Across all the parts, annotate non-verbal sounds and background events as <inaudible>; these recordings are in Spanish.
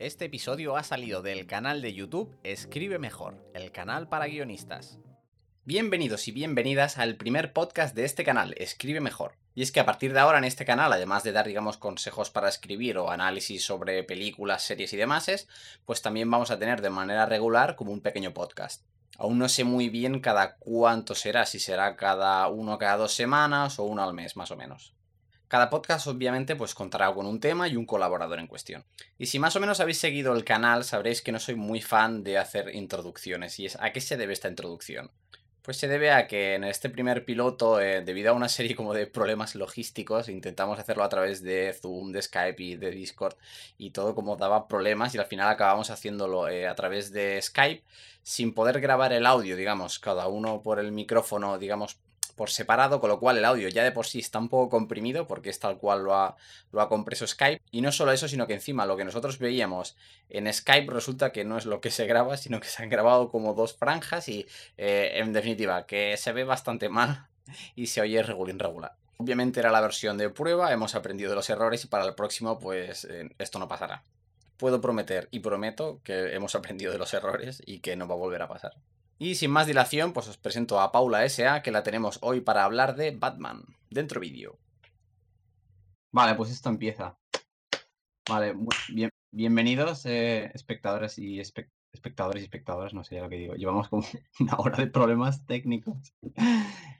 Este episodio ha salido del canal de YouTube Escribe Mejor, el canal para guionistas. Bienvenidos y bienvenidas al primer podcast de este canal, Escribe Mejor. Y es que a partir de ahora en este canal, además de dar, digamos, consejos para escribir o análisis sobre películas, series y demás, pues también vamos a tener de manera regular como un pequeño podcast. Aún no sé muy bien cada cuánto será, si será cada uno cada dos semanas o uno al mes, más o menos. Cada podcast obviamente pues contará con un tema y un colaborador en cuestión. Y si más o menos habéis seguido el canal sabréis que no soy muy fan de hacer introducciones. ¿Y es a qué se debe esta introducción? Pues se debe a que en este primer piloto, eh, debido a una serie como de problemas logísticos, intentamos hacerlo a través de Zoom, de Skype y de Discord, y todo como daba problemas, y al final acabamos haciéndolo eh, a través de Skype, sin poder grabar el audio, digamos, cada uno por el micrófono, digamos, por separado, con lo cual el audio ya de por sí está un poco comprimido porque es tal cual lo ha, lo ha compreso Skype. Y no solo eso, sino que encima lo que nosotros veíamos en Skype resulta que no es lo que se graba, sino que se han grabado como dos franjas y eh, en definitiva que se ve bastante mal <laughs> y se oye regular. Obviamente era la versión de prueba, hemos aprendido de los errores y para el próximo pues eh, esto no pasará. Puedo prometer y prometo que hemos <laughs> aprendido de los errores y que no va a volver a pasar. Y sin más dilación, pues os presento a Paula S.A., que la tenemos hoy para hablar de Batman. Dentro vídeo. Vale, pues esto empieza. Vale, bien, bienvenidos eh, espectadores y espectadores y espectadoras, no sé ya lo que digo. Llevamos como <laughs> una hora de problemas técnicos.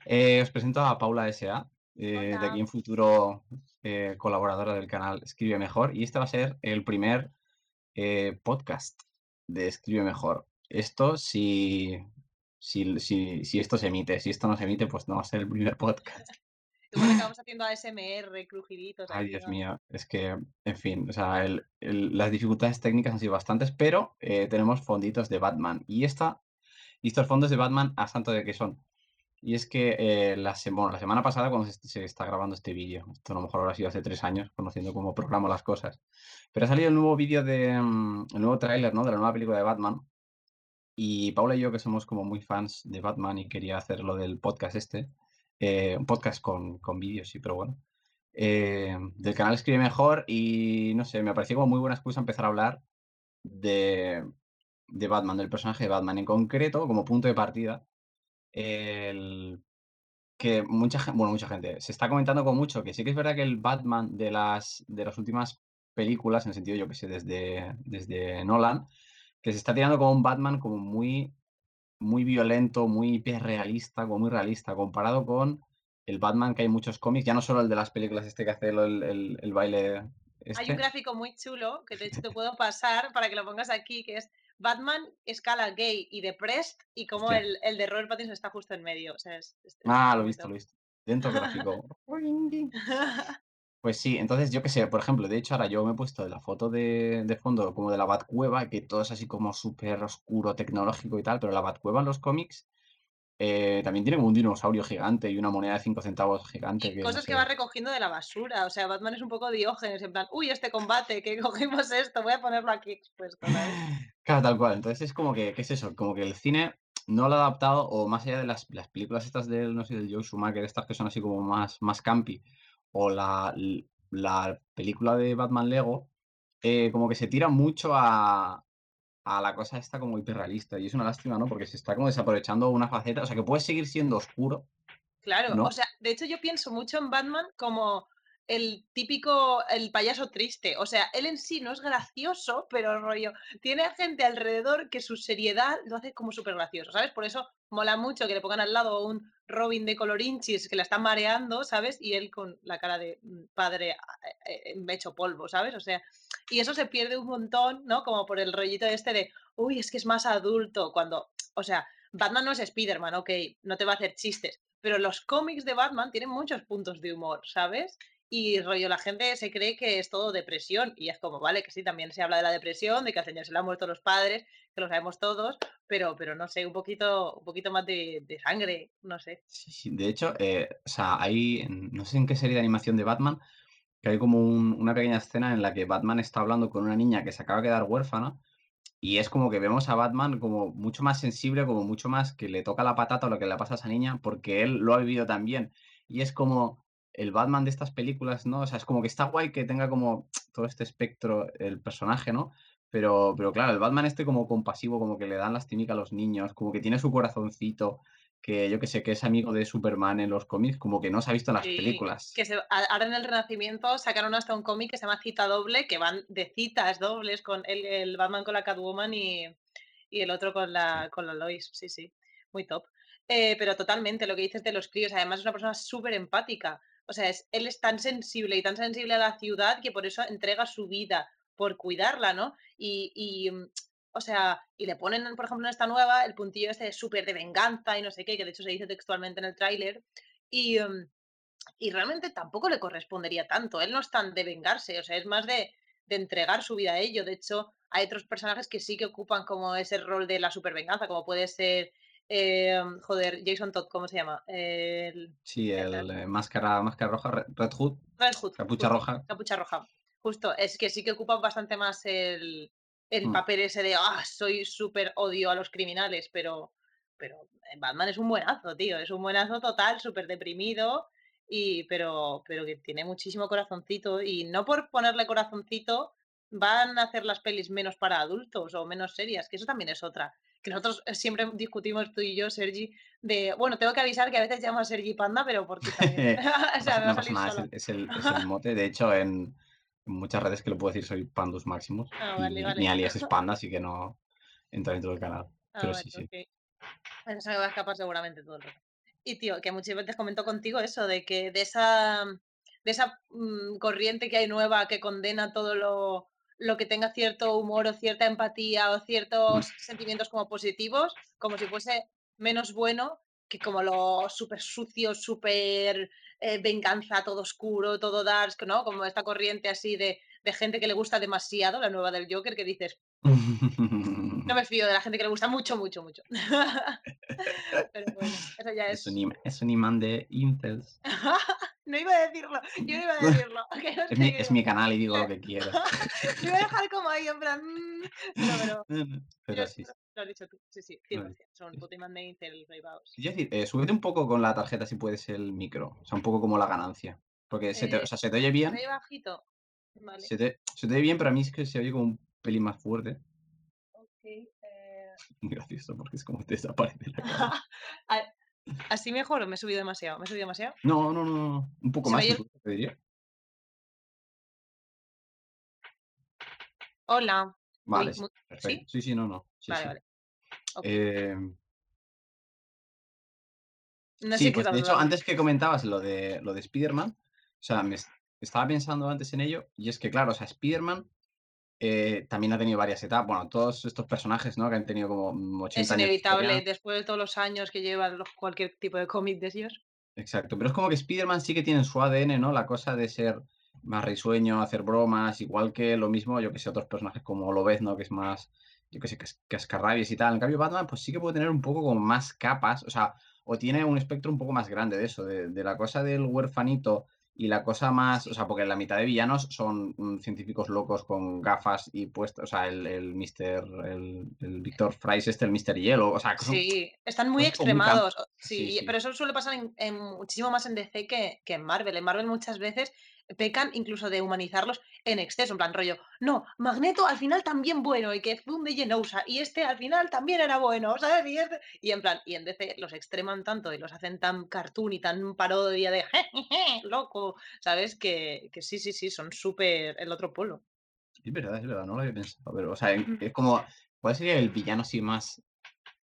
Eh, os presento a Paula S.A., eh, de aquí en futuro colaboradora del canal Escribe Mejor. Y este va a ser el primer podcast de Escribe Mejor. Esto si, si, si, si, esto se emite. Si esto no se emite, pues no va a ser el primer <laughs> podcast. Igual acabamos haciendo ASMR, crujiditos. Ay, Dios mío, es que, en fin, o sea, el, las dificultades técnicas han sido bastantes, pero eh, tenemos fonditos de Batman. Y, esta, y estos fondos de Batman, ¿a santo de qué son? Y es que eh, la, la semana pasada, cuando se, está grabando este vídeo, esto a lo mejor habrá sido hace tres años, conociendo cómo programo las cosas, pero ha salido el nuevo vídeo de, mm, el nuevo tráiler, ¿no? De la nueva película de Batman, y Paula y yo, que somos como muy fans de Batman y quería hacer lo del podcast este, eh, un podcast con, con vídeos, sí, pero bueno. Eh, del canal Escribe Mejor y no sé, me pareció como muy buena excusa empezar a hablar de, de Batman, del personaje de Batman en concreto, como punto de partida. El, que mucha gente, bueno, mucha gente, se está comentando con mucho que sí que es verdad que el Batman de las, de las últimas películas, en el sentido yo que sé, desde, desde Nolan, que se está tirando como un Batman como muy, muy violento, muy realista, como muy realista, comparado con el Batman que hay muchos cómics, ya no solo el de las películas este que hace el, el, baile. Hay un este. gráfico muy chulo que de hecho te <laughs> puedo pasar para que lo pongas aquí, que es Batman escala gay y depressed y como el, el, de Robert Pattinson está justo en medio. ah, lo he visto, lo he visto. Dentro gráfico. <laughs> Pues sí, entonces yo qué sé, por ejemplo, de hecho ahora yo me he puesto la foto de, de fondo como de la Batcueva, que todo es así como súper oscuro, tecnológico y tal, pero la Batcueva en los cómics eh, también tiene como un dinosaurio gigante y una moneda de 5 centavos gigante. que, cosas que va recogiendo de la basura, o sea, Batman es un poco diógenes, en plan, uy, este combate, que <laughs> cogimos esto, voy a ponerlo aquí expuesto. <laughs> Claro, tal cual, entonces es como que, ¿qué es eso? Como que el cine no lo ha adaptado, o más allá de las, las películas estas del, no sé, del Joe Schumacher, estas que son así como más, más campi, o la, la película de Batman Lego, eh, como que se tira mucho a, a la cosa esta como hiperrealista. Y es una lástima, ¿no? Porque se está como desaprovechando una faceta. O sea, que puede seguir siendo oscuro. Claro, o sea, de hecho yo pienso mucho en Batman como el típico, el payaso triste. O sea, él en sí no es gracioso, pero rollo, tiene gente alrededor que su seriedad lo hace como súper gracioso, ¿sabes? Por eso mola mucho que le pongan al lado un Robin de colorinchis que la está mareando, ¿sabes? Y él con la cara de mm, padre eh, eh, hecho polvo, ¿sabes? O sea, y eso se pierde un montón, ¿no? Como por el rollito este de, uy, es que es más adulto, cuando, o sea, Batman no es Spider-Man, ok, no te va a hacer chistes, pero los cómics de Batman tienen muchos puntos de humor, ¿sabes? Y rollo, la gente se cree que es todo depresión. Y es como, vale, que sí, también se habla de la depresión, de que al señor se le han muerto los padres, que lo sabemos todos, pero, pero no sé, un poquito, un poquito más de, sangre, no sé. De hecho, eh, o sea, hay, no sé en qué serie de animación de Batman, que hay como una pequeña escena en la que Batman está hablando con una niña que se acaba de quedar huérfana. Y es como que vemos a Batman como mucho más sensible, como mucho más que le toca la patata o lo que le pasa a esa niña, porque él lo ha vivido también. Y es como, el Batman de estas películas, ¿no? O sea, es como que está guay que tenga como todo este espectro el personaje, ¿no? Pero, pero claro, el Batman este como compasivo, como que le dan lastimika a los niños, como que tiene su corazoncito, que yo que sé, que es amigo de Superman en los cómics, como que no se ha visto en las Sí, películas. que se ahora en el Renacimiento sacaron hasta un cómic que se llama Cita Doble, que van de citas dobles con el el Batman con la Catwoman y y el otro con la con la Lois. Sí, sí, muy top. Eh, pero totalmente lo que dices de los críos, además es una persona súper empática. O sea, es él es tan sensible y tan sensible a la ciudad que por eso entrega su vida por cuidarla, ¿no? Y y, mm, o sea, y le ponen, por ejemplo, en esta nueva el puntillo este súper de venganza y no sé qué, que de hecho se dice textualmente en el tráiler. Y, mm, y realmente tampoco le correspondería tanto. Él no es tan de vengarse, o sea, es más de, de entregar su vida a ello. De hecho, hay otros personajes que sí que ocupan como ese rol de la supervenganza, como puede ser, eh, joder, Jason Todd, ¿cómo se llama? El, Sí, el el eh, máscara, máscara roja, Re- Red Hood, Red Hood, capucha justo, roja. Capucha Roja. Justo, es que sí que ocupan bastante más el, el mm, papel ese de, ah, soy súper odio a los criminales, pero, pero eh, Batman es un buenazo, tío, es un buenazo total, súper deprimido, y, pero, pero que tiene muchísimo corazoncito, y no por ponerle corazoncito van a hacer las pelis menos para adultos o menos serias, que eso también es otra. Que nosotros eh, siempre discutimos tú y yo, Sergi, de, bueno, tengo que avisar que a veces llamo a Sergi Panda, pero porque también, <laughs> <laughs> o No sea, no pasa nada, es el, es el, <laughs> mote. De hecho, en, en muchas redes que lo puedo decir soy Pandus Maximus Ah, y vale, mi, vale. alias es Panda, así que no entra dentro del canal. Ah, Pero vale, sí, sí. ok. Bueno, se me va a escapar seguramente todo el rato. Y tío, que muchas veces comento contigo eso, de que de esa, de esa mm, corriente que hay nueva que condena todo lo, lo que tenga cierto humor o cierta empatía o Mm. ciertos sentimientos como positivos, como si fuese menos bueno que como lo súper sucio, súper eh, venganza, todo oscuro, todo dark, ¿no? Como esta corriente así de, de gente que le gusta demasiado, la nueva del Joker, que dices, no me fío de la gente que le gusta mucho, mucho, mucho. <laughs> Pero bueno, eso ya Es un, es. im- es un imán de incels. <laughs> No iba a decirlo, yo no iba a <laughs> decirlo. Que no Es mi, es mi canal y digo lo que quiero. Lo iba a dejar como ahí, en plan. mm, No, pero. yo- Pero sí. sí. Lo has dicho tú. Sí, sí, no, 100%. Son puto imán de Incel reivados. Quiero decir, eh, súbete un poco con la tarjeta si puedes el micro. O sea, un poco como la ganancia. Porque se te, o Eh, sea, se te oye bien. Rey bajito. Vale. Se te, se te oye bien, pero a mí es que se oye como un pelín más fuerte. Ok. eh, <laughs> gracioso porque es como te desaparece la cara. <laughs> ¿Así mejor o me he subido demasiado? ¿Me he subido demasiado? No, no, no, no. Un poco más incluso, te diría. Hola. Vale, Uy, sí, perfecto. ¿Sí? Sí, sí, no, no. Sí, Vale, sí. vale. Eh, No sí, sé qué pues de hecho, hablando. antes que comentabas lo de, lo de Spider-Man, o sea, me es- estaba pensando antes en ello, y es que, claro, o sea, Spider-Man eh, también ha tenido varias etapas. Bueno, todos estos personajes, ¿no? Que han tenido como mm, 80 Es años de inevitable, después de todos los años que lleva los- cualquier tipo de cómic de ellos. Exacto, pero es como que Spider-Man sí que tiene en su ADN, ¿no? La cosa de ser más risueño, hacer bromas, igual que lo mismo, yo que sé, otros personajes como Lobezno, que es más, yo que sé, cas- cascarrabias y tal. En cambio, Batman, pues sí que puede tener un poco como más capas, o sea, o tiene un espectro un poco más grande de eso, de, de la cosa del huerfanito y la cosa más, o sea, porque la mitad de villanos son mm, científicos locos con gafas y puestos, o sea, el, el Mr., el, el Víctor Fries este, el Mr. Hielo, o sea, son Sí, están muy extremados. sí. pero eso suele pasar en, en muchísimo más en DC que, que en Marvel. En Marvel muchas veces pecan incluso de humanizarlos en exceso, en plan rollo, no, Magneto al final también bueno y que fue un de Genosha y este al final también era bueno, ¿sabes? Y, este- y en plan, y en DC los extreman tanto y los hacen tan cartoon y tan parodia de jejeje, loco, ¿sabes? Que, que sí, sí, sí, son súper el otro polo. Es verdad, es verdad, no lo había pensado. Pero, o sea, es como. ¿Cuál sería el villano así más.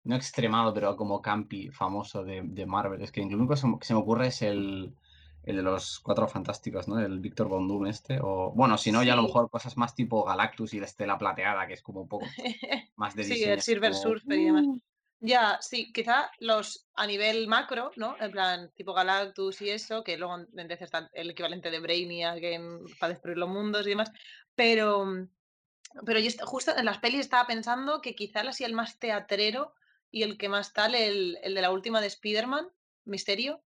No extremado, pero como campi famoso de, de Marvel? Es que el único que se me ocurre es el, el de los cuatro fantásticos, ¿no? El Víctor Von Doom este. O. Bueno, si no, ya a lo mejor cosas más tipo Galactus y la Estela Plateada, que es como un poco <laughs> más de sí, el diseño, Silver como. Surfer y demás. "Uh". Ya, sí, quizá los a nivel macro, ¿no? En plan, tipo Galactus y eso, que luego en DC está el equivalente de Brainiac en, para destruir los mundos y demás. Pero, mm, pero yo justo en las pelis estaba pensando que quizá el así el más teatrero y el que más tal, el, el de la última de Spider-Man, Misterio.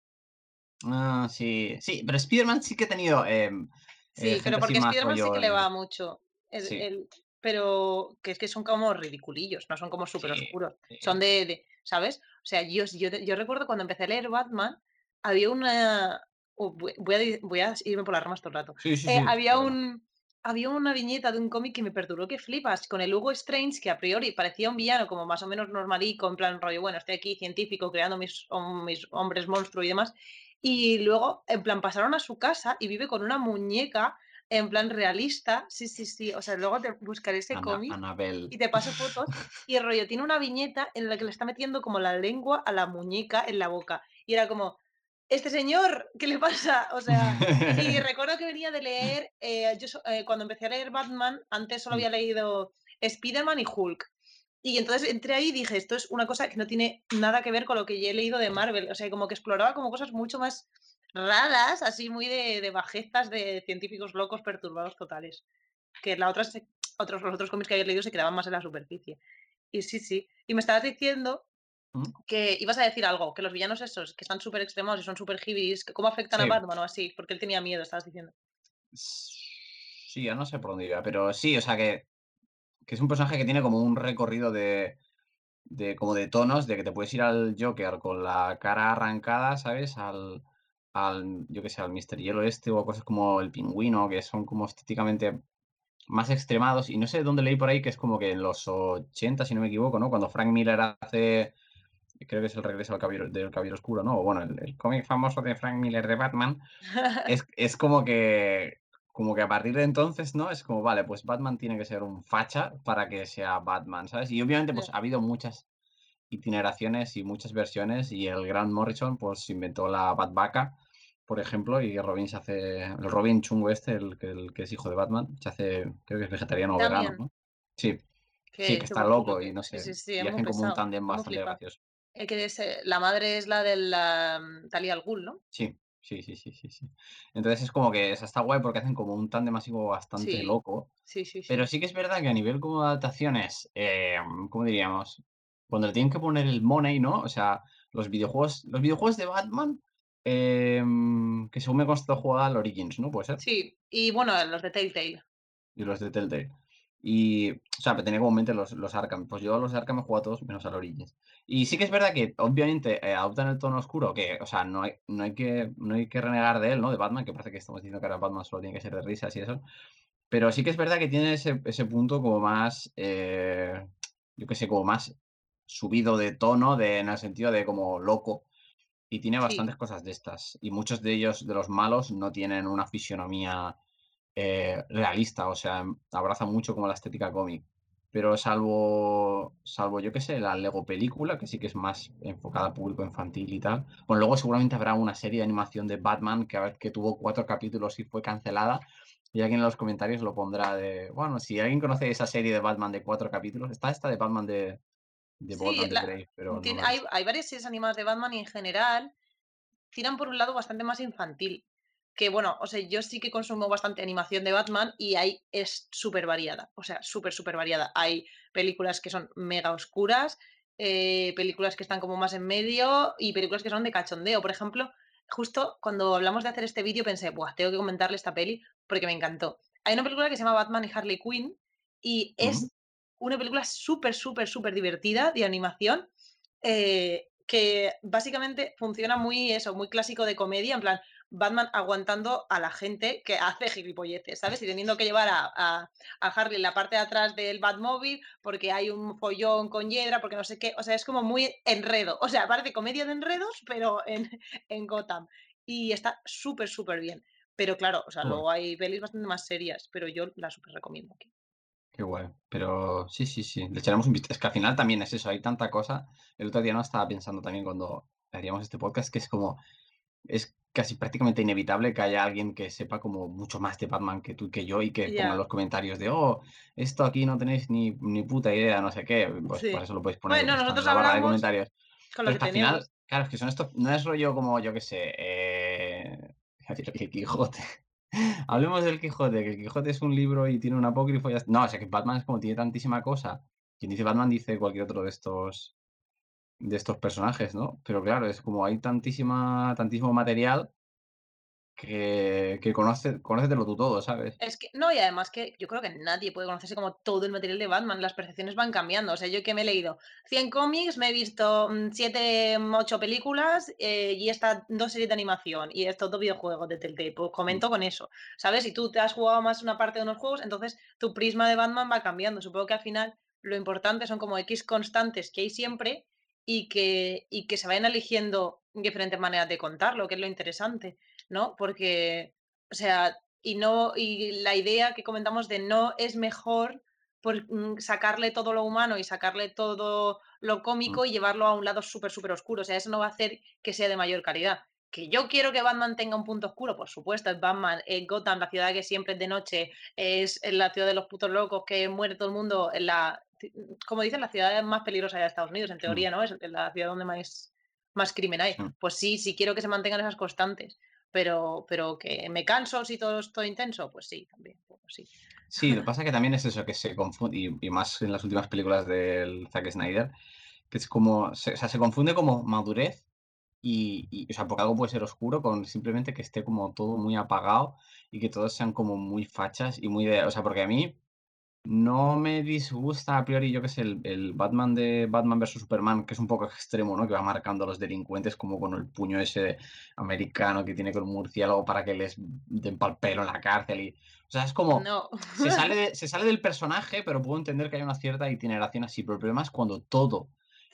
Ah, sí. Sí, pero Spider-Man sí que ha tenido em, eh, Sí, pero porque Spider-Man sí que le va mucho. El, Sí, el- pero que es que son como ridiculillos, no son como súper sí. oscuros. sí. Son de, de- ¿sabes? O sea, yo, yo, yo recuerdo cuando empecé a leer Batman, había una... oh, voy, a, voy a irme por las ramas todo el rato. Sí, sí, Eh, había un, había una viñeta de un cómic que me perturbó que flipas, con el Hugo Strange, que a priori parecía un villano como más o menos normalico, en plan rollo, bueno, estoy aquí científico creando mis, mis hombres monstruo y demás. Y luego, en plan, pasaron a su casa y vive con una muñeca en plan realista. Sí, sí, sí. O sea, luego te buscaré ese cómic y te paso fotos. <laughs> Y el rollo tiene una viñeta en la que le está metiendo como la lengua a la muñeca en la boca. Y era como, este señor, ¿qué le pasa? O sea, y <laughs> recuerdo que venía de leer, eh, yo eh, cuando empecé a leer Batman, antes solo había leído Spider-Man y Hulk. Y entonces entré ahí y dije, esto es una cosa que no tiene nada que ver con lo que ya he leído de Marvel. O sea, como que exploraba como cosas mucho más raras, así muy de, de bajezas de científicos locos perturbados totales. Que la otra otros, los otros cómics que había leído se quedaban más en la superficie. Y sí, sí. Y me estabas diciendo ¿Mm? Que ibas a decir algo, que los villanos esos, que están súper extremos y son súper hibris, ¿cómo afectan a Batman o así? Porque él tenía miedo, estabas diciendo. Sí, yo no sé por dónde iba, pero sí, o sea que, que es un personaje que tiene como un recorrido de, de como de tonos, de que te puedes ir al Joker con la cara arrancada, ¿sabes? Al, al yo que sé, al Mister Hielo este o cosas como el pingüino, que son como estéticamente más extremados. Y no sé dónde leí por ahí que es como que en los 80, si no me equivoco, ¿no? Cuando Frank Miller hace creo que es el regreso al del Caballero Oscuro, ¿no? O bueno, el, cómic famoso de Frank Miller de Batman, es, es, como que como que a partir de entonces, ¿no? Es como, vale, pues Batman tiene que ser un facha para que sea Batman, ¿sabes? Y obviamente, pues ha habido muchas itineraciones y muchas versiones y el Grant Morrison, pues inventó la Batvaca, por ejemplo, y Robin se hace, el Robin chungo este, el, el que es hijo de Batman, se hace, creo que es vegetariano o vegano, ¿no? Sí. sí, que está loco y no sé. y hacen como un tándem bastante gracioso. Que es, eh, la madre es la de la mm, Talia al Ghul, ¿no? Sí, sí, sí, sí, sí, sí. Entonces es como que esa está guay porque hacen como un tándem así como bastante loco. Sí, sí, sí. Pero sí que es verdad que a nivel como adaptaciones, eh, ¿cómo diríamos? Cuando le tienen que poner el money, ¿no? O sea, los videojuegos, los videojuegos de Batman, em, que según me consta juega al Origins, ¿no? ¿Puede ser? Sí, y bueno, los de Telltale. Y los de Telltale. Y, o sea, tenía como mente los, los Arkham. Pues yo los Arkham he jugado todos menos al Origins. Y sí que es verdad que, obviamente, eh, adoptan el tono oscuro, que, o sea, no hay, no, hay que, no hay que renegar de él, ¿no? De Batman, que parece que estamos diciendo que ahora Batman solo tiene que ser de risas y eso. Pero sí que es verdad que tiene ese, ese punto como más, eh, yo qué sé, como más subido de tono, de, en el sentido de como loco. Y tiene bastantes cosas de estas. Y muchos de ellos, de los malos, no tienen una fisionomía eh, realista, o sea, abraza mucho como la estética cómic. Pero salvo, salvo yo que sé, la Lego película, que sí que es más enfocada a público infantil y tal. Bueno, luego seguramente habrá una serie de animación de Batman que, que tuvo cuatro capítulos y fue cancelada. Y alguien en los comentarios lo pondrá de. Bueno, si alguien conoce esa serie de Batman de cuatro capítulos, está esta de Batman de, de de pero. hay, hay varias series animadas de Batman y en general tiran por un lado bastante más infantil que bueno, o sea, yo sí que consumo bastante animación de Batman y ahí es súper variada, o sea, súper, súper variada. Hay películas que son mega oscuras, eh, películas que están como más en medio y películas que son de cachondeo. Por ejemplo, justo cuando hablamos de hacer este vídeo pensé, Buah, tengo que comentarle esta peli porque me encantó. Hay una película que se llama Batman y Harley Quinn y es una película súper, súper, súper divertida de animación. Eh, que básicamente funciona muy eso, muy clásico de comedia, en plan, Batman aguantando a la gente que hace gilipolleces, ¿sabes? Y teniendo que llevar a, a, Harley en la parte de atrás del Batmóvil porque hay un follón con hiedra, porque no sé qué. O sea, es como muy enredo. O sea, parece comedia de enredos, pero en, <laughs> en Gotham. Y está súper, súper bien. Pero claro, o sea, luego hay pelis bastante más serias, pero yo la súper recomiendo aquí. Qué guay. Pero sí, sí, sí. Le echaremos un vistazo. Es que al final también es eso, hay tanta cosa. El otro día no estaba pensando también cuando haríamos este podcast que es como. Es casi prácticamente inevitable que haya alguien que sepa como mucho más de Batman que tú que yo y que ponga los comentarios de, oh, esto aquí no tenéis ni, ni puta idea, no sé qué. Pues por eso lo podéis poner bueno, nosotros en la barra de comentarios. Con lo que al final, claro, es que son estos, no es rollo como, yo qué sé, eh, <laughs> el Quijote. <laughs> Hablemos del Quijote, que el Quijote es un libro y tiene un apócrifo y No, o sea que Batman es como tiene tantísima cosa. Quien dice Batman dice cualquier otro de estos de estos personajes, ¿no? Pero claro, es como hay tantísima, tantísimo material que, que conoce, conócetelo tú todo, ¿sabes? Es que, no, y además que yo creo que nadie puede conocerse como todo el material de Batman, las percepciones van cambiando. O sea, yo que me he leído 100 cómics, me he visto 7, 8 películas eh, y estas dos series de animación y estos dos videojuegos de Telltale. Pues comento con eso, ¿sabes? Si tú te has jugado más una parte de unos juegos, entonces tu prisma de Batman va cambiando. Supongo que al final lo importante son como X constantes que hay siempre y que, y que se vayan eligiendo diferentes maneras de contarlo, que es lo interesante, ¿no? Porque, o sea, y no, y la idea que comentamos de no es mejor por mm, sacarle todo lo humano y sacarle todo lo cómico y llevarlo a un lado súper, súper oscuro. O sea, eso no va a hacer que sea de mayor calidad. Que yo quiero que Batman tenga un punto oscuro, por supuesto, es Batman, es Gotham, la ciudad que siempre es de noche, es la ciudad de los putos locos, que muere todo el mundo, en la, como dicen, la ciudad más peligrosa de Estados Unidos, en teoría, ¿no? Es la ciudad donde más, más crimen hay. Pues sí, sí quiero que se mantengan esas constantes, pero, pero que me canso si todo es todo intenso, pues sí, también, pues sí. Sí, lo que pasa que también es eso, que se confunde, y, y más en las últimas películas del Zack Snyder, que es como, se, o sea, se confunde como madurez y, y, o sea, porque algo puede ser oscuro con simplemente que esté como todo muy apagado y que todos sean como muy fachas y muy de, o sea, porque a mí no me disgusta a priori, yo que sé, el, el Batman de Batman vs Superman, que es un poco extremo, ¿no? Que va marcando a los delincuentes como con el puño ese americano que tiene con un murciélago para que les den pal pelo en la cárcel y... O sea, es como... No. Se sale, <laughs> de- se sale del personaje, pero puedo entender que hay una cierta itineración así, pero el problema es cuando todo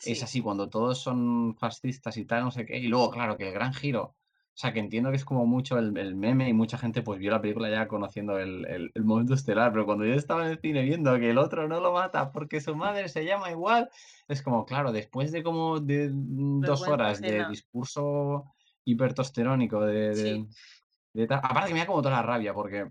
es Sí. así, cuando todos son fascistas y tal, no sé qué, y luego, claro, que el gran giro o sea, que entiendo que es como mucho el, el meme y mucha gente pues vio la película ya conociendo el, el- el momento estelar, pero cuando yo estaba en el cine viendo que el otro no lo mata porque su madre se llama igual, es como, claro, después de como de mm, dos horas de discurso hipertosterónico de, de, Sí. de tal- aparte que me da como toda la rabia porque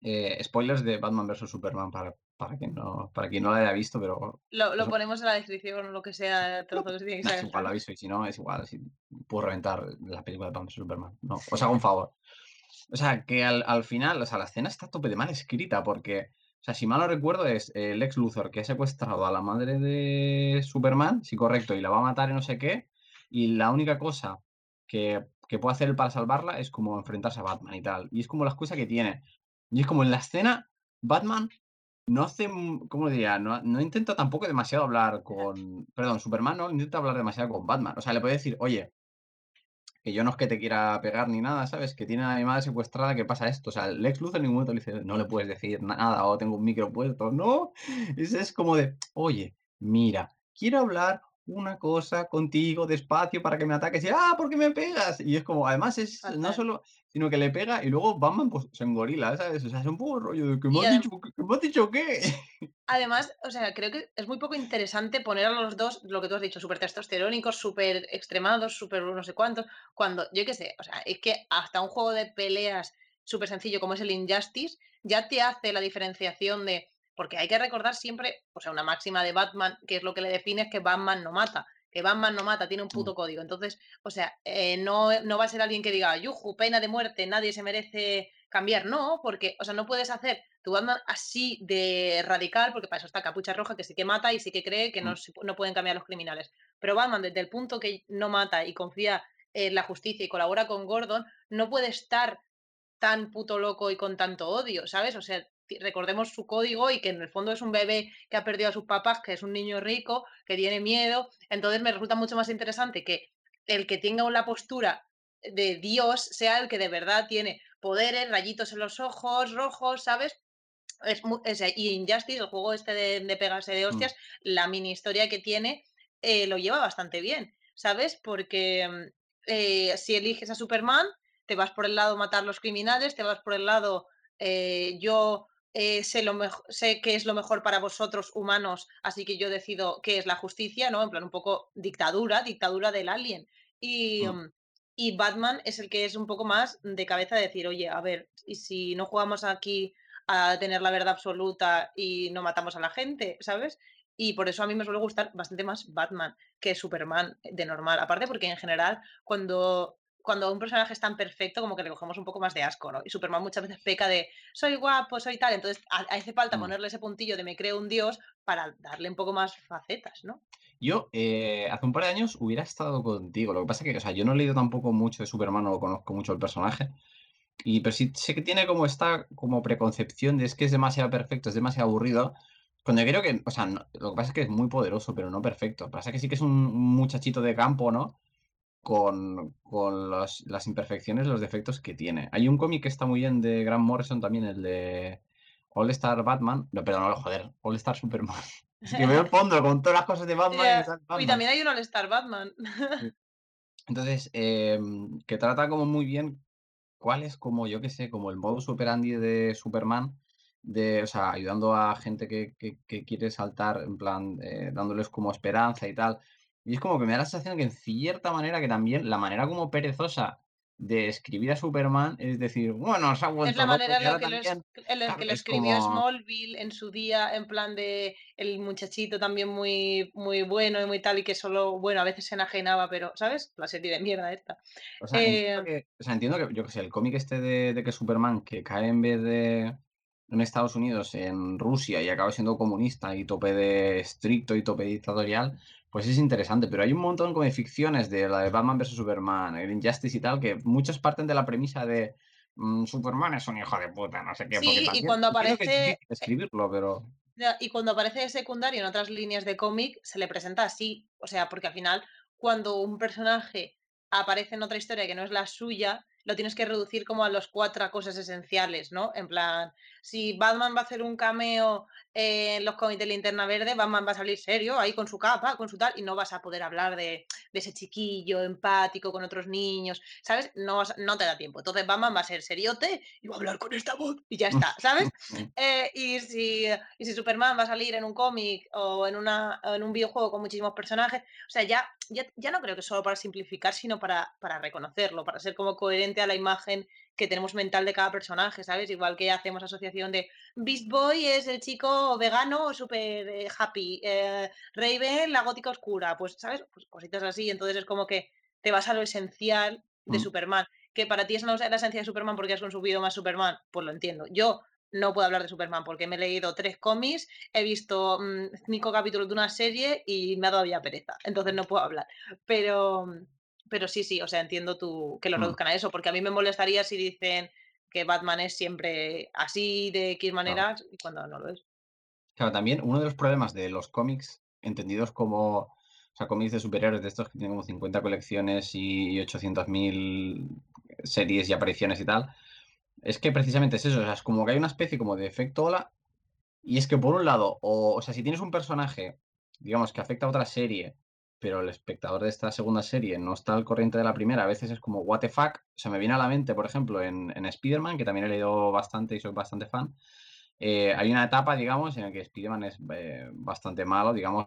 eh, spoilers de Batman vs Superman para, para quien no, para quien no la haya visto, pero Lo, lo ponemos en la descripción o lo que sea, trozo que se tiene que Da igual, lo aviso, y si no, es igual, así puedo reventar la película de Batman Superman. No, os hago un favor. O sea, que al, al final, o sea, la escena está a tope de mal escrita, porque, o sea, si mal no recuerdo, es el ex Luthor que ha secuestrado a la madre de Superman, sí, correcto, y la va a matar y no sé qué, y la única cosa que, que puede hacer él para salvarla es como enfrentarse a Batman y tal. Y es como la excusa que tiene. Y es como en la escena, Batman no hace, ¿cómo diría? No, no intenta tampoco demasiado hablar con. Perdón, Superman no intenta hablar demasiado con Batman. O sea, le puede decir, oye, que yo no es que te quiera pegar ni nada, ¿sabes? Que tiene a mi madre secuestrada, ¿qué pasa esto? O sea, Lex Luthor en ningún momento le dice, no le puedes decir nada o tengo un micro puesto. No, <laughs> es, es como de, oye, mira, quiero hablar una cosa contigo despacio para que me ataques y, ah, ¿por qué me pegas? Y es como, además es no solo, sino que le pega y luego Batman pues se engorila, ¿sabes? O sea, es un poco rollo de que me has dicho, que me has dicho qué. además, o sea, creo que es muy poco interesante poner a los dos, lo que tú has dicho, súper testosterónicos, súper extremados, súper no sé cuántos, cuando, yo qué sé, o sea, es que hasta un juego de peleas súper sencillo como es el Injustice, ya te hace la diferenciación de, porque hay que recordar siempre, o sea, una máxima de Batman, que es lo que le define, es que Batman no mata. Que Batman no mata, tiene un Mm, puto código. Entonces, o sea, eh, no, no va a ser alguien que diga, yuju, pena de muerte, nadie se merece cambiar. No, porque, o sea, no puedes hacer tu Batman así de radical, porque para eso está Capucha Roja, que sí que mata y sí que cree que no, mm, no pueden cambiar los criminales. Pero Batman, desde el punto que no mata y confía en la justicia y colabora con Gordon, no puede estar tan puto loco y con tanto odio, ¿sabes? O sea, recordemos su código y que en el fondo es un bebé que ha perdido a sus papás, que es un niño rico, que tiene miedo. Entonces me resulta mucho más interesante que el que tenga una postura de Dios sea el que de verdad tiene poderes, rayitos en los ojos, rojos, ¿sabes? Es sea, y Injustice, el juego este de de pegarse de mm, hostias, la mini historia que tiene, eh, lo lleva bastante bien, ¿sabes? Porque, mm, eh, si eliges a Superman, te vas por el lado matar los criminales, te vas por el lado, eh, yo, eh, sé lo sé qué es lo mejor para vosotros humanos, así que yo decido qué es la justicia, ¿no? En plan, un poco dictadura, dictadura del alien. Y, mm, mm, y Batman es el que es un poco más de cabeza de decir: "Oye, a ver, y si no jugamos aquí a tener la verdad absoluta y no matamos a la gente, ¿sabes? Y por eso a mí me suele gustar bastante más Batman que Superman de normal. Aparte porque en general, cuando cuando un personaje es tan perfecto, como que le cogemos un poco más de asco, ¿no? Y Superman muchas veces peca de soy guapo, soy tal. Entonces hace falta Mm. ponerle ese puntillo de me creo un dios para darle un poco más facetas, ¿no? Yo, eh, hace un par de años hubiera estado contigo. Lo que pasa que, o sea, yo no he leído tampoco mucho de Superman, no lo conozco mucho el personaje. Y, pero sí sé que tiene como esta como preconcepción de es que es demasiado perfecto, es demasiado aburrido. Cuando yo creo que, o sea, no- lo que pasa es que es muy poderoso, pero no perfecto. Lo que pasa es que sí que es un muchachito de campo, ¿no? Con, con los- las imperfecciones, los defectos que tiene. Hay un cómic que está muy bien de Grant Morrison también, el de All Star Batman. No, perdón, no, joder, All Star Superman. <laughs> Es que veo el fondo con todas las cosas de <laughs> Batman y Batman. también hay un All-Star Batman. Sí. <laughs> Entonces, em, que trata como muy bien cuál es como, yo qué sé, como el modus operandi de Superman, de, o sea, ayudando a gente que, que- que quiere saltar, en plan, eh, dándoles como esperanza y tal. Y es como que me da la sensación que en cierta manera que también la manera como perezosa de escribir a Superman es decir, bueno, se ha Es vuelto la loco manera en la que lo, es- la que es escribió como, Smallville en su día, en plan de el muchachito también muy, muy bueno y muy tal, y que solo, bueno, a veces se enajenaba, pero, ¿sabes? La serie de mierda esta. o sea, entiendo Eh, que, o sea, entiendo que, yo que sé, el cómic este de, de que Superman, que cae en vez de en Estados Unidos, en Rusia, y acaba siendo comunista y tope de estricto y tope dictatorial, pues es interesante. Pero hay un montón como de ficciones de la de Batman vs Superman, el Injustice y tal, que muchos parten de la premisa de mm, Superman es un hijo de puta, no sé qué, porque sí, y también cuando aparece, escribirlo, pero... Y cuando aparece de secundario en otras líneas de cómic, se le presenta así. O sea, porque al final, cuando un personaje aparece en otra historia que no es la suya, lo tienes que reducir como a los cuatro cosas esenciales, ¿no? En plan, si Batman va a hacer un cameo en los cómics de Linterna Verde, Batman va a salir serio, ahí con su capa, con su tal, y no vas a poder hablar de, de ese chiquillo empático con otros niños, ¿sabes? No, vas a- no te da tiempo. Entonces Batman va a ser seriote y va a hablar con esta voz y ya está, <laughs> ¿sabes? Eh, y, si, y si Superman va a salir en un cómic o en, una, en un videojuego con muchísimos personajes, o sea, ya, ya, ya no creo que solo para simplificar, sino para, para reconocerlo, para ser como coherente a la imagen que tenemos mental de cada personaje, ¿sabes? Igual que hacemos asociación de Beast Boy es el chico vegano súper eh, happy, eh, Raven la gótica oscura, pues, ¿sabes? Pues cositas así, entonces es como que te vas a lo esencial de Mm. Superman. Que para ti es no la esencia de Superman porque has consumido más Superman, pues lo entiendo. Yo no puedo hablar de Superman porque me he leído tres cómics, he visto mm, cinco capítulos de una serie y me ha dado ya pereza. Entonces no puedo hablar. Pero, pero sí, sí, o sea, entiendo tú que lo Mm, reduzcan a eso, porque a mí me molestaría si dicen que Batman es siempre así de X claro. maneras y cuando no lo es. Claro, también uno de los problemas de los cómics, entendidos como, o sea, cómics de superhéroes de estos que tienen como 50 colecciones y 800.000 series y apariciones y tal, es que precisamente es eso, o sea, es como que hay una especie como de efecto ola, y es que por un lado, o, o sea, si tienes un personaje, digamos, que afecta a otra serie, pero el espectador de esta segunda serie no está al corriente de la primera, a veces es como, what the fuck, o sea, me viene a la mente, por ejemplo, en, en Spider-Man, que también he leído bastante y soy bastante fan, eh, hay una etapa, digamos, en la que Spider-Man es eh, bastante malo, digamos.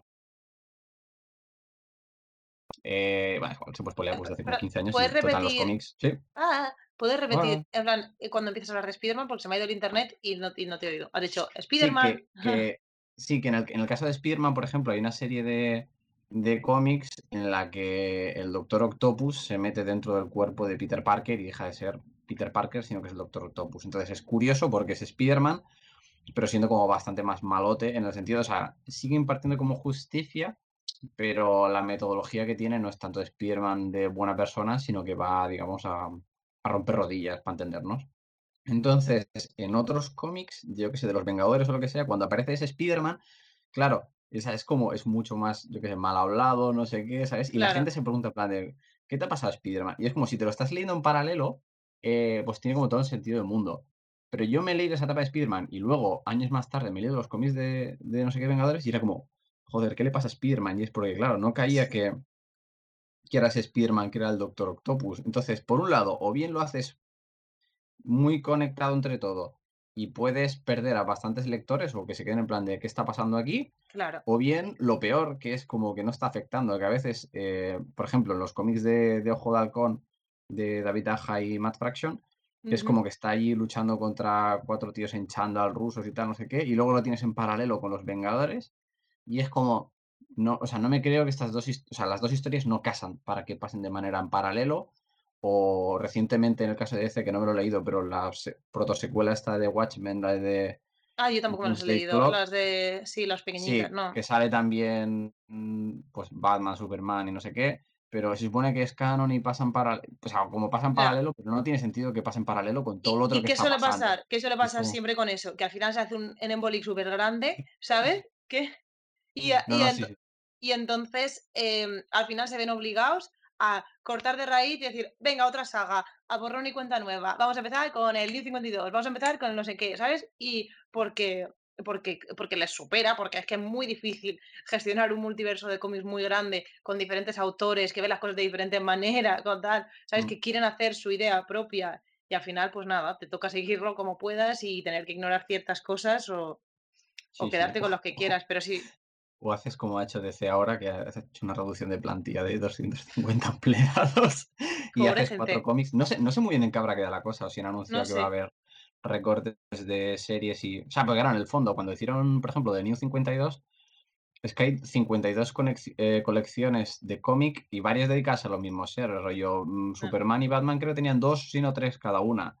Eh, bueno, se puede spoilear pues de hace como Pero, 15 años ¿puedes en los repetir? cómics. Sí. Ah, ¿puedes repetir? En plan, eh, cuando empiezas a hablar de Spider-Man, porque se me ha ido el internet y no, y no te he oído. Has dicho, sí, Spider-Man. que, que, sí, que en el, en el caso de Spider-Man, por ejemplo, hay una serie de, de cómics en la que el Doctor Octopus se mete dentro del cuerpo de Peter Parker y deja de ser Peter Parker, sino que es el Doctor Octopus. Entonces es curioso porque es Spider-Man, pero siendo como bastante más malote en el sentido, o sea, sigue impartiendo como justicia, pero la metodología que tiene no es tanto de Spider-Man de buena persona, sino que va, digamos, a, a romper rodillas, para entendernos. Entonces, en otros cómics, yo que sé, de los Vengadores o lo que sea, cuando aparece ese Spider-Man, claro, esa es como, es mucho más, yo que sé, mal hablado, no sé qué, ¿sabes? Y la gente se pregunta, en plan de, ¿qué te ha pasado, Spider-Man? Y es como si te lo estás leyendo en paralelo, eh, pues tiene como todo el sentido del mundo. Pero yo me leí esa etapa de Spider-Man y luego, años más tarde, me leí los cómics de, de no sé qué Vengadores y era como, joder, ¿qué le pasa a Spider-Man? Y es porque, claro, no caía que, que era ese Spider-Man que era el Doctor Octopus. Entonces, por un lado, o bien lo haces muy conectado entre todo y puedes perder a bastantes lectores o que se queden en plan de qué está pasando aquí, claro. o bien lo peor, que es como que no está afectando, que a veces, eh, por ejemplo, en los cómics de, de Ojo de Halcón de David Aja y Matt Fraction, que es como que está allí luchando contra cuatro tíos en chándal rusos y tal, no sé qué, y luego lo tienes en paralelo con los Vengadores, y es como, no, o sea, no me creo que estas dos, o sea, las dos historias no casan para que pasen de manera en paralelo, o recientemente en el caso de DC, que no me lo he leído, pero la protosecuela esta de Watchmen, la de... Ah, yo tampoco me las he leído, las de... Sí, las pequeñitas, sí, no. que sale también mm, pues Batman, Superman y no sé qué, pero se supone que es canon y pasan paralelo, o sea, como pasan paralelo, pero no tiene sentido que pasen paralelo con todo lo otro ¿Y que qué está suele pasando. pasar? ¿Qué suele pasar siempre con eso? Que al final se hace un embolic súper grande, ¿sabes? ¿Qué? Y, <laughs> y, entonces em, al final se ven obligados a cortar de raíz y decir, venga, otra saga, a borrón y cuenta nueva. Vamos a empezar con el New 52, vamos a empezar con el no sé qué, ¿sabes? Y porque, porque, porque les supera, porque es que es muy difícil gestionar un multiverso de cómics muy grande con diferentes autores que ven las cosas de diferentes maneras, con tal, ¿sabes? Mm. Que quieren hacer su idea propia y al final, pues nada, te toca seguirlo como puedas y tener que ignorar ciertas cosas o, o quedarte con los que quieras, pero sí, o haces como ha hecho DC ahora, que ha hecho una reducción de plantilla de 250 <laughs> empleados y haces cuatro cómics. No sé, no sé muy bien en qué habrá quedado la cosa, o si han anunciado que va a haber recortes de series y... O sea, porque ahora en el fondo, cuando hicieron, por ejemplo, de New 52, es que hay 52 eh, colecciones de cómic y varias dedicadas a los mismos seres, rollo mm, Superman y Batman creo que tenían dos, sino tres cada una.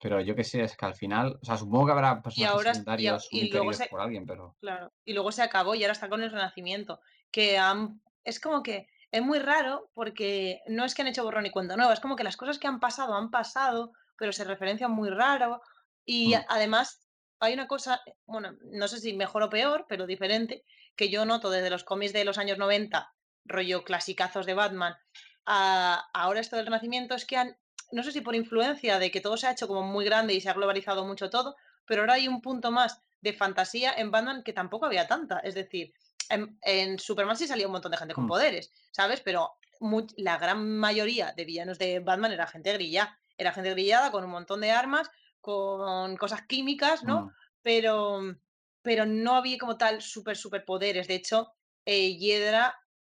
Pero yo qué sé, es que al final, o sea, supongo que habrá personajes secundarios y, luego se, por alguien, pero... Claro, y luego se acabó y ahora está con el Renacimiento, que han, es como que es muy raro porque no es que han hecho borrón y cuenta nueva, es como que las cosas que han pasado han pasado, pero se referencian muy raro y mm. además hay una cosa, bueno, no sé si mejor o peor, pero diferente, que yo noto desde los cómics de los años 90, rollo clasicazos de Batman, a ahora esto del Renacimiento, es que han no sé si por influencia de que todo se ha hecho como muy grande y se ha globalizado mucho todo, pero ahora hay un punto más de fantasía en Batman que tampoco había tanta. Es decir, en, Superman sí salía un montón de gente con mm. poderes, ¿sabes? Pero la gran mayoría de villanos de Batman era gente grillada. Era gente grillada con un montón de armas, con cosas químicas, ¿no? Mm. Pero, pero no había como tal super, super poderes. De hecho, eh,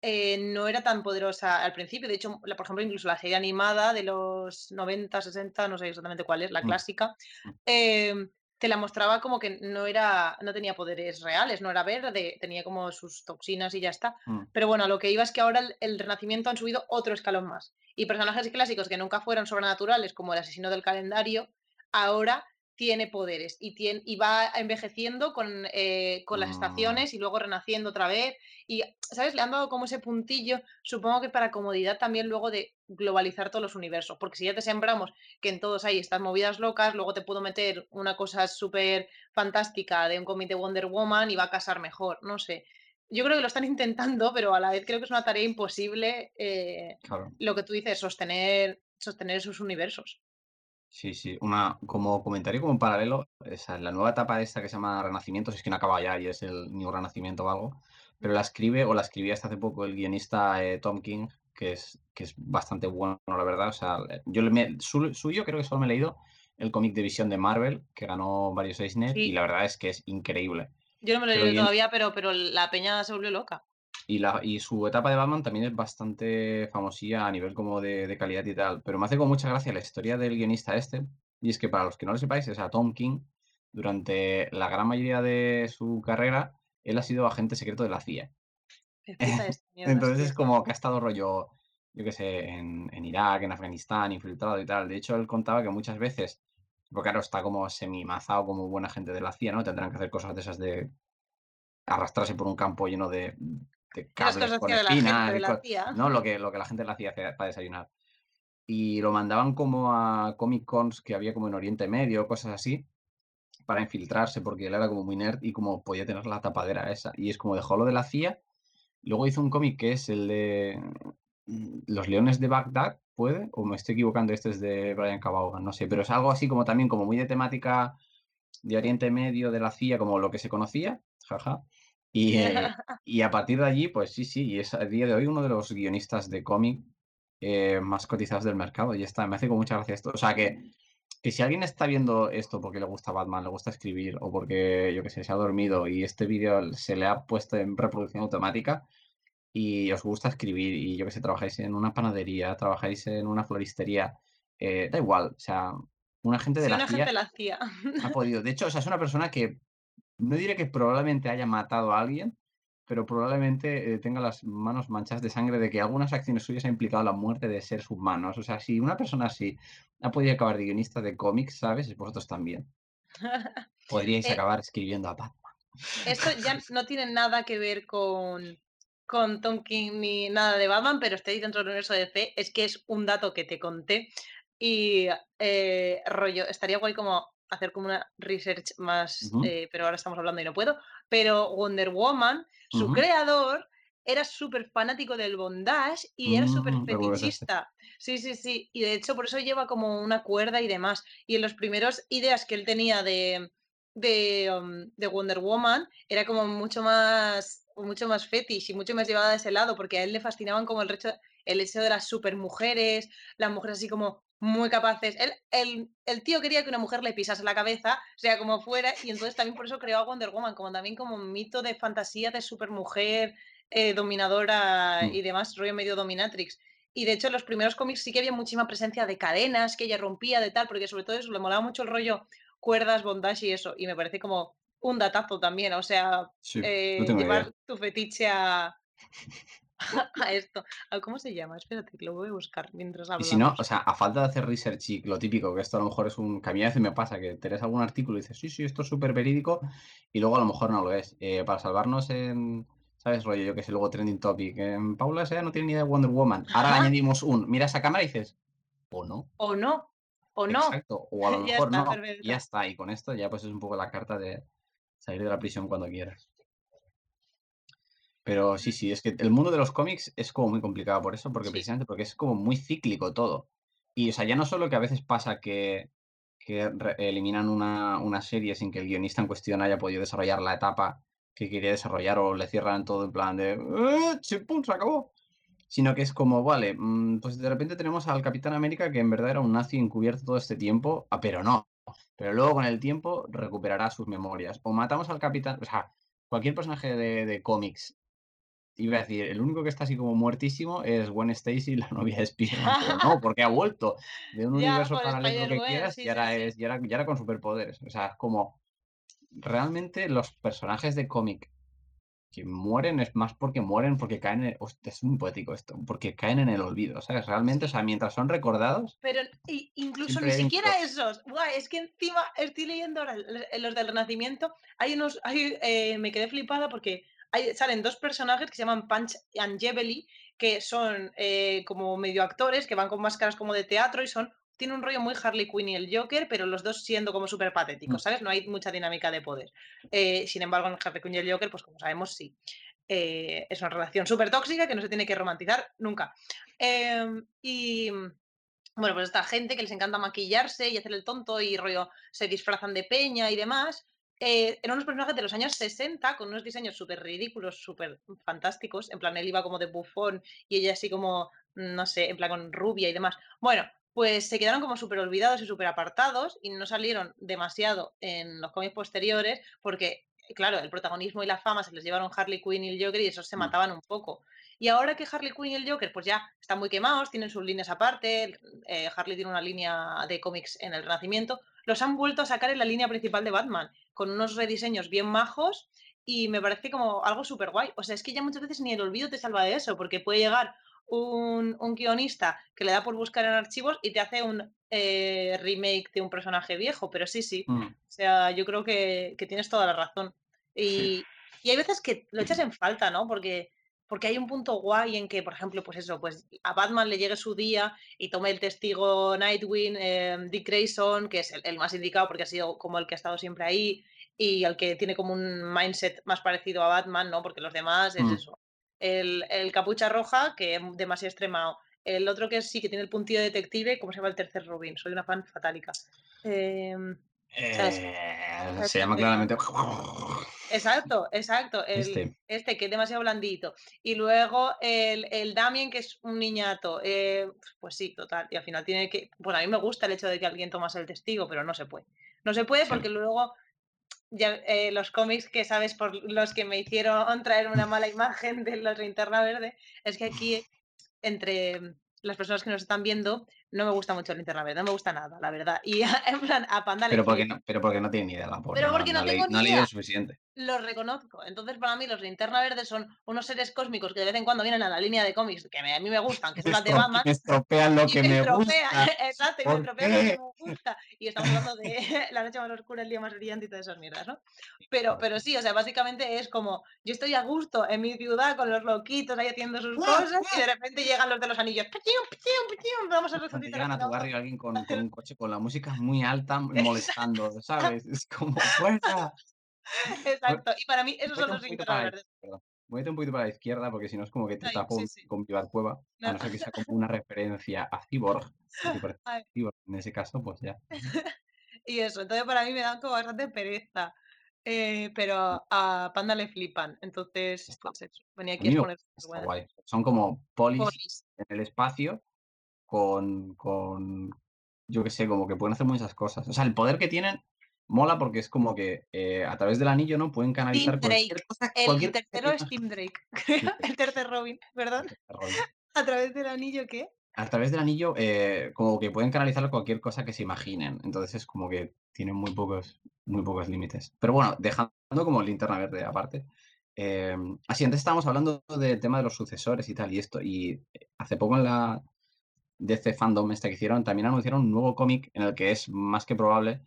eh, no era tan poderosa al principio. De hecho, por ejemplo, incluso la serie animada de los 90, 60, no sé exactamente cuál es, la mm. clásica, mm. em, te la mostraba como que no era, no tenía poderes reales, no era verde, tenía como sus toxinas y ya está. Mm. Pero bueno, lo que iba es que ahora el, el, Renacimiento han subido otro escalón más. Y personajes clásicos que nunca fueron sobrenaturales, como el asesino del calendario, ahora tiene poderes y, tiene, y va envejeciendo con, eh, con las mm. estaciones y luego renaciendo otra vez. Y, ¿sabes? Le han dado como ese puntillo, supongo que para comodidad también luego de globalizar todos los universos. Porque si ya te sembramos que en todos hay estas movidas locas, luego te puedo meter una cosa súper fantástica de un cómic de Wonder Woman y va a casar mejor. No sé. Yo creo que lo están <laughs> intentando, pero a la vez creo que es una tarea imposible eh, lo que tú dices, sostener, sostener esos universos. Sí, sí, una, como comentario, como un paralelo, esa, la nueva etapa esta que se llama Renacimiento, si es que no acaba ya y es el New Renacimiento o algo, pero la escribe o la escribía hasta hace poco el guionista eh, Tom King, que es, que es bastante bueno, la verdad. O sea, yo me, suyo creo que solo me he leído el cómic de visión de Marvel, que ganó varios Eisner, y la verdad es que es increíble. Yo no me lo he leído todavía, pero, pero la peña se volvió loca. Y, la, y su etapa de Batman también es bastante famosilla a nivel como de, calidad y tal. Pero me hace con mucha gracia la historia del guionista este. Y es que para los que no lo sepáis, es a Tom King, durante la gran mayoría de su carrera, él ha sido agente secreto de la CIA. <laughs> Entonces es como que ha estado rollo, yo qué sé, en, en, Irak, en Afganistán, infiltrado y tal. De hecho, él contaba que muchas veces, porque ahora está como semi-mazado como buena gente de la CIA, ¿no? Tendrán que hacer cosas de esas de arrastrarse por un campo lleno de cables con espinas, ¿no? Lo que, lo que la gente le hacía para desayunar. Y lo mandaban como a Comic Cons que había como en Oriente Medio, cosas así, para infiltrarse, porque él era como muy nerd y como podía tener la tapadera esa. Y es como dejó lo de la CIA. Luego hizo un cómic que es el de mm, Los Leones de Bagdad, ¿puede? O me estoy equivocando, este es de Brian Cabaugan, no sé, pero es algo así como también como muy de temática de Oriente Medio, de la CIA, como lo que se conocía, jaja. Y, eh, <laughs> y a partir de allí, pues sí, sí, y es a día de hoy uno de los guionistas de cómic eh, más cotizados del mercado. Y está, me hace con mucha gracia esto. O sea, que, que si alguien está viendo esto porque le gusta Batman, le gusta escribir, o porque, yo qué sé, se ha dormido y este vídeo se le ha puesto en reproducción automática y os gusta escribir y yo que sé, trabajáis en una panadería, trabajáis en una floristería, eh, da igual, o sea, una gente de la CIA ha podido. De hecho, o sea, es una persona que no diré que probablemente haya matado a alguien, pero probablemente eh, tenga las manos manchadas de sangre de que algunas acciones suyas han implicado la muerte de seres humanos. O sea, si una persona así ha podido acabar de guionista de cómics, ¿sabes? Vosotros también. <laughs> Podríais Eh, acabar escribiendo a Batman. Esto ya no tiene nada que ver con, con Tom King ni nada de Batman, pero estoy dentro del universo de DC. Es que es un dato que te conté. Y eh, rollo, estaría guay como hacer como una research más, eh, pero ahora estamos hablando y no puedo. Pero Wonder Woman, su creador, era súper fanático del bondage y era súper Mm, este. fetichista. Sí, sí, sí. Y de hecho por eso lleva como una cuerda y demás. Y en los primeros ideas que él tenía de, de, um, de Wonder Woman era como mucho más, mucho más fetish y mucho más llevada a ese lado, porque a él le fascinaban como el hecho, el hecho de las supermujeres, las mujeres así como muy capaces. Él, el, el tío quería que una mujer le pisase la cabeza, sea como fuera, y entonces también por eso creó a Wonder Woman, como también como un mito de fantasía de supermujer eh, dominadora Mm, y demás, rollo medio dominatrix. Y de hecho, en los primeros cómics sí que había muchísima presencia de cadenas que ella rompía, de tal, porque sobre todo eso le molaba mucho el rollo cuerdas, bondage y eso. Y me parece como un datazo también, o sea, sí, eh, idea. llevar tu fetiche a, <laughs> a esto. ¿Cómo se llama? Espérate, que lo voy a buscar mientras Y si no, o hablamos. sea, a falta de hacer research y lo típico, que esto a lo mejor es un... Que a mí a veces me pasa, que te lees algún artículo y dices, sí, sí, esto es súper verídico, y luego a lo mejor no lo es. Eh, para salvarnos en, ¿sabes? Rollo, yo que sé, luego trending topic. en Paula S.A. no tiene ni idea de Wonder Woman. Ahora Ajá, añadimos un, mira esa cámara y dices, o no, o no, o no. exacto, o a lo <laughs> Ya mejor está, no, y ya está. Y con esto ya pues es un poco la carta de salir de la prisión cuando quieras. Pero sí, sí, es que el mundo de los cómics es como muy complicado por eso, porque Sí, precisamente porque es como muy cíclico todo. Y, o sea, ya no solo que a veces pasa que, que re- eliminan una, una serie sin que el guionista en cuestión haya podido desarrollar la etapa que quería desarrollar o le cierran todo en plan de "Eh. Se acabó. Sino que es como, vale, mm, pues de repente tenemos al Capitán América que en verdad era un nazi encubierto todo este tiempo, ah, pero no. Pero luego con el tiempo recuperará sus memorias. O matamos al Capitán, o sea, cualquier personaje de, de cómics Iba a decir, el único que está así como muertísimo es Gwen Stacy, la novia de Spider-Man, no, <laughs> porque ha vuelto de un ya, universo paralelo, lo que quieras, sí, y ahora sí. es y ahora y ahora con superpoderes. O sea, es como realmente los personajes de cómic que mueren es más porque mueren, porque caen en hostia, es muy poético esto, porque caen en el olvido, ¿sabes? Realmente, o sea, mientras son recordados, Pero incluso ni siquiera esos. Buah, es que encima estoy leyendo ahora los del Renacimiento, hay unos hay, eh, me quedé flipada porque hay salen 2 personajes que se llaman Punch and Jubilee, que son, eh, como medio actores, que van con máscaras como de teatro y son tiene un rollo muy Harley Quinn y el Joker, pero los 2 siendo como súper mm, patéticos, ¿sabes? No hay mucha dinámica de poder. Eh, sin embargo, en Harley Quinn y el Joker, pues como sabemos, sí. Eh, es una relación súper tóxica que no se tiene que romantizar nunca. Em, y bueno, pues esta gente que les encanta maquillarse y hacer el tonto y rollo, se disfrazan de peña y demás. Eh, eran unos personajes de los años 60 con unos diseños súper ridículos, súper fantásticos. En plan, él iba como de bufón y ella así como, no sé, en plan con rubia y demás. Bueno, pues se quedaron como súper olvidados y súper apartados y no salieron demasiado en los cómics posteriores porque, claro, el protagonismo y la fama se les llevaron Harley Quinn y el Joker y esos se mm, mataban un poco. Y ahora que Harley Quinn y el Joker pues ya están muy quemados, tienen sus líneas aparte, eh, Harley tiene una línea de cómics en el Renacimiento, los han vuelto a sacar en la línea principal de Batman, con unos rediseños bien majos y me parece como algo súper guay. O sea, es que ya muchas veces ni el olvido te salva de eso, porque puede llegar un, un guionista que le da por buscar en archivos y te hace un eh, remake de un personaje viejo, pero sí, sí. mm, O sea, yo creo que, que tienes toda la razón. sí, Y, y hay veces que lo echas en falta, ¿no? Porque porque hay un punto guay en que, por ejemplo, pues eso, pues a Batman le llegue su día y tome el testigo Nightwing, eh, Dick Grayson, que es el, el, más indicado porque ha sido como el que ha estado siempre ahí y el que tiene como un mindset más parecido a Batman, ¿no? Porque los demás es mm. eso. El, el capucha roja, que es demasiado extremado. El otro que sí, que tiene el puntillo de detective, ¿cómo se llama el tercer Robin? Soy una fan fatálica. Eh. Eh, ¿Sabes se llama claramente Exacto, exacto, el este. este que es demasiado blandito. Y luego el el Damien, que es un niñato, eh, pues sí, total, y al final tiene que bueno, a mí me gusta el hecho de que alguien tomase el testigo, pero no se puede. No se puede Sí. porque luego ya, eh, los cómics que sabes por los que me hicieron traer una mala <laughs> imagen de los Linterna Verde, es que aquí entre las personas que nos están viendo, no me gusta mucho Linterna Verde, no me gusta nada, la verdad. Y <laughs> en plan, a Panda le Pero porque no pero porque no tiene ni idea la pobre, Pero porque no no tengo no ni idea. suficiente. Los reconozco. Entonces, para mí, los linterna verde son unos seres cósmicos que de vez en cuando vienen a la línea de cómics que me- a mí me gustan, que <laughs> son las de Batman. Me estropean lo que me gusta. <laughs> exacto, y me ¿Por estropea lo que me gusta. Y estamos hablando de <laughs> la noche más oscura, el día más brillante y todas esas mierdas, ¿no? Pero, pero sí, o sea, básicamente es como, yo estoy a gusto en mi ciudad con los loquitos ahí haciendo sus cosas y de repente llegan los de los anillos, ¡pichium, pichium, pichium! Vamos a resucitar llegan a tu la barrio alguien con, con un coche con la música muy alta molestando, ¿sabes? Es como, fuerza. <laughs> Exacto, y para mí esos son los la verdes. Muévete un poquito para la izquierda porque si no es como que te Ay, tapo sí, sí. con Vivar Cueva, a No. no ser que sea como <laughs> una referencia a Cyborg. que. <laughs> En ese caso, pues ya. Y eso, entonces para mí me dan como bastante pereza. Eh, pero a Panda le flipan. Entonces, Está. pues eso, venía aquí a exponer guay. Son como polis Polis. en el espacio con, con, yo qué sé, como que pueden hacer muchas cosas. O sea, el poder que tienen mola porque es como que eh, a través del anillo, ¿no? Pueden canalizar cualquier cosa. El cualquier que tercero es Team Drake. Sí, <laughs> el tercer Robin, perdón. <laughs> A través del anillo, ¿qué? A través del anillo, eh, como que pueden canalizar cualquier cosa que se imaginen. Entonces es como que tienen muy pocos, muy pocos límites. Pero bueno, dejando como linterna verde aparte. eh, así, antes estábamos hablando del tema de los sucesores y tal, y esto. Y hace poco en la DC Fandom esta que hicieron, también anunciaron un nuevo cómic en el que es más que probable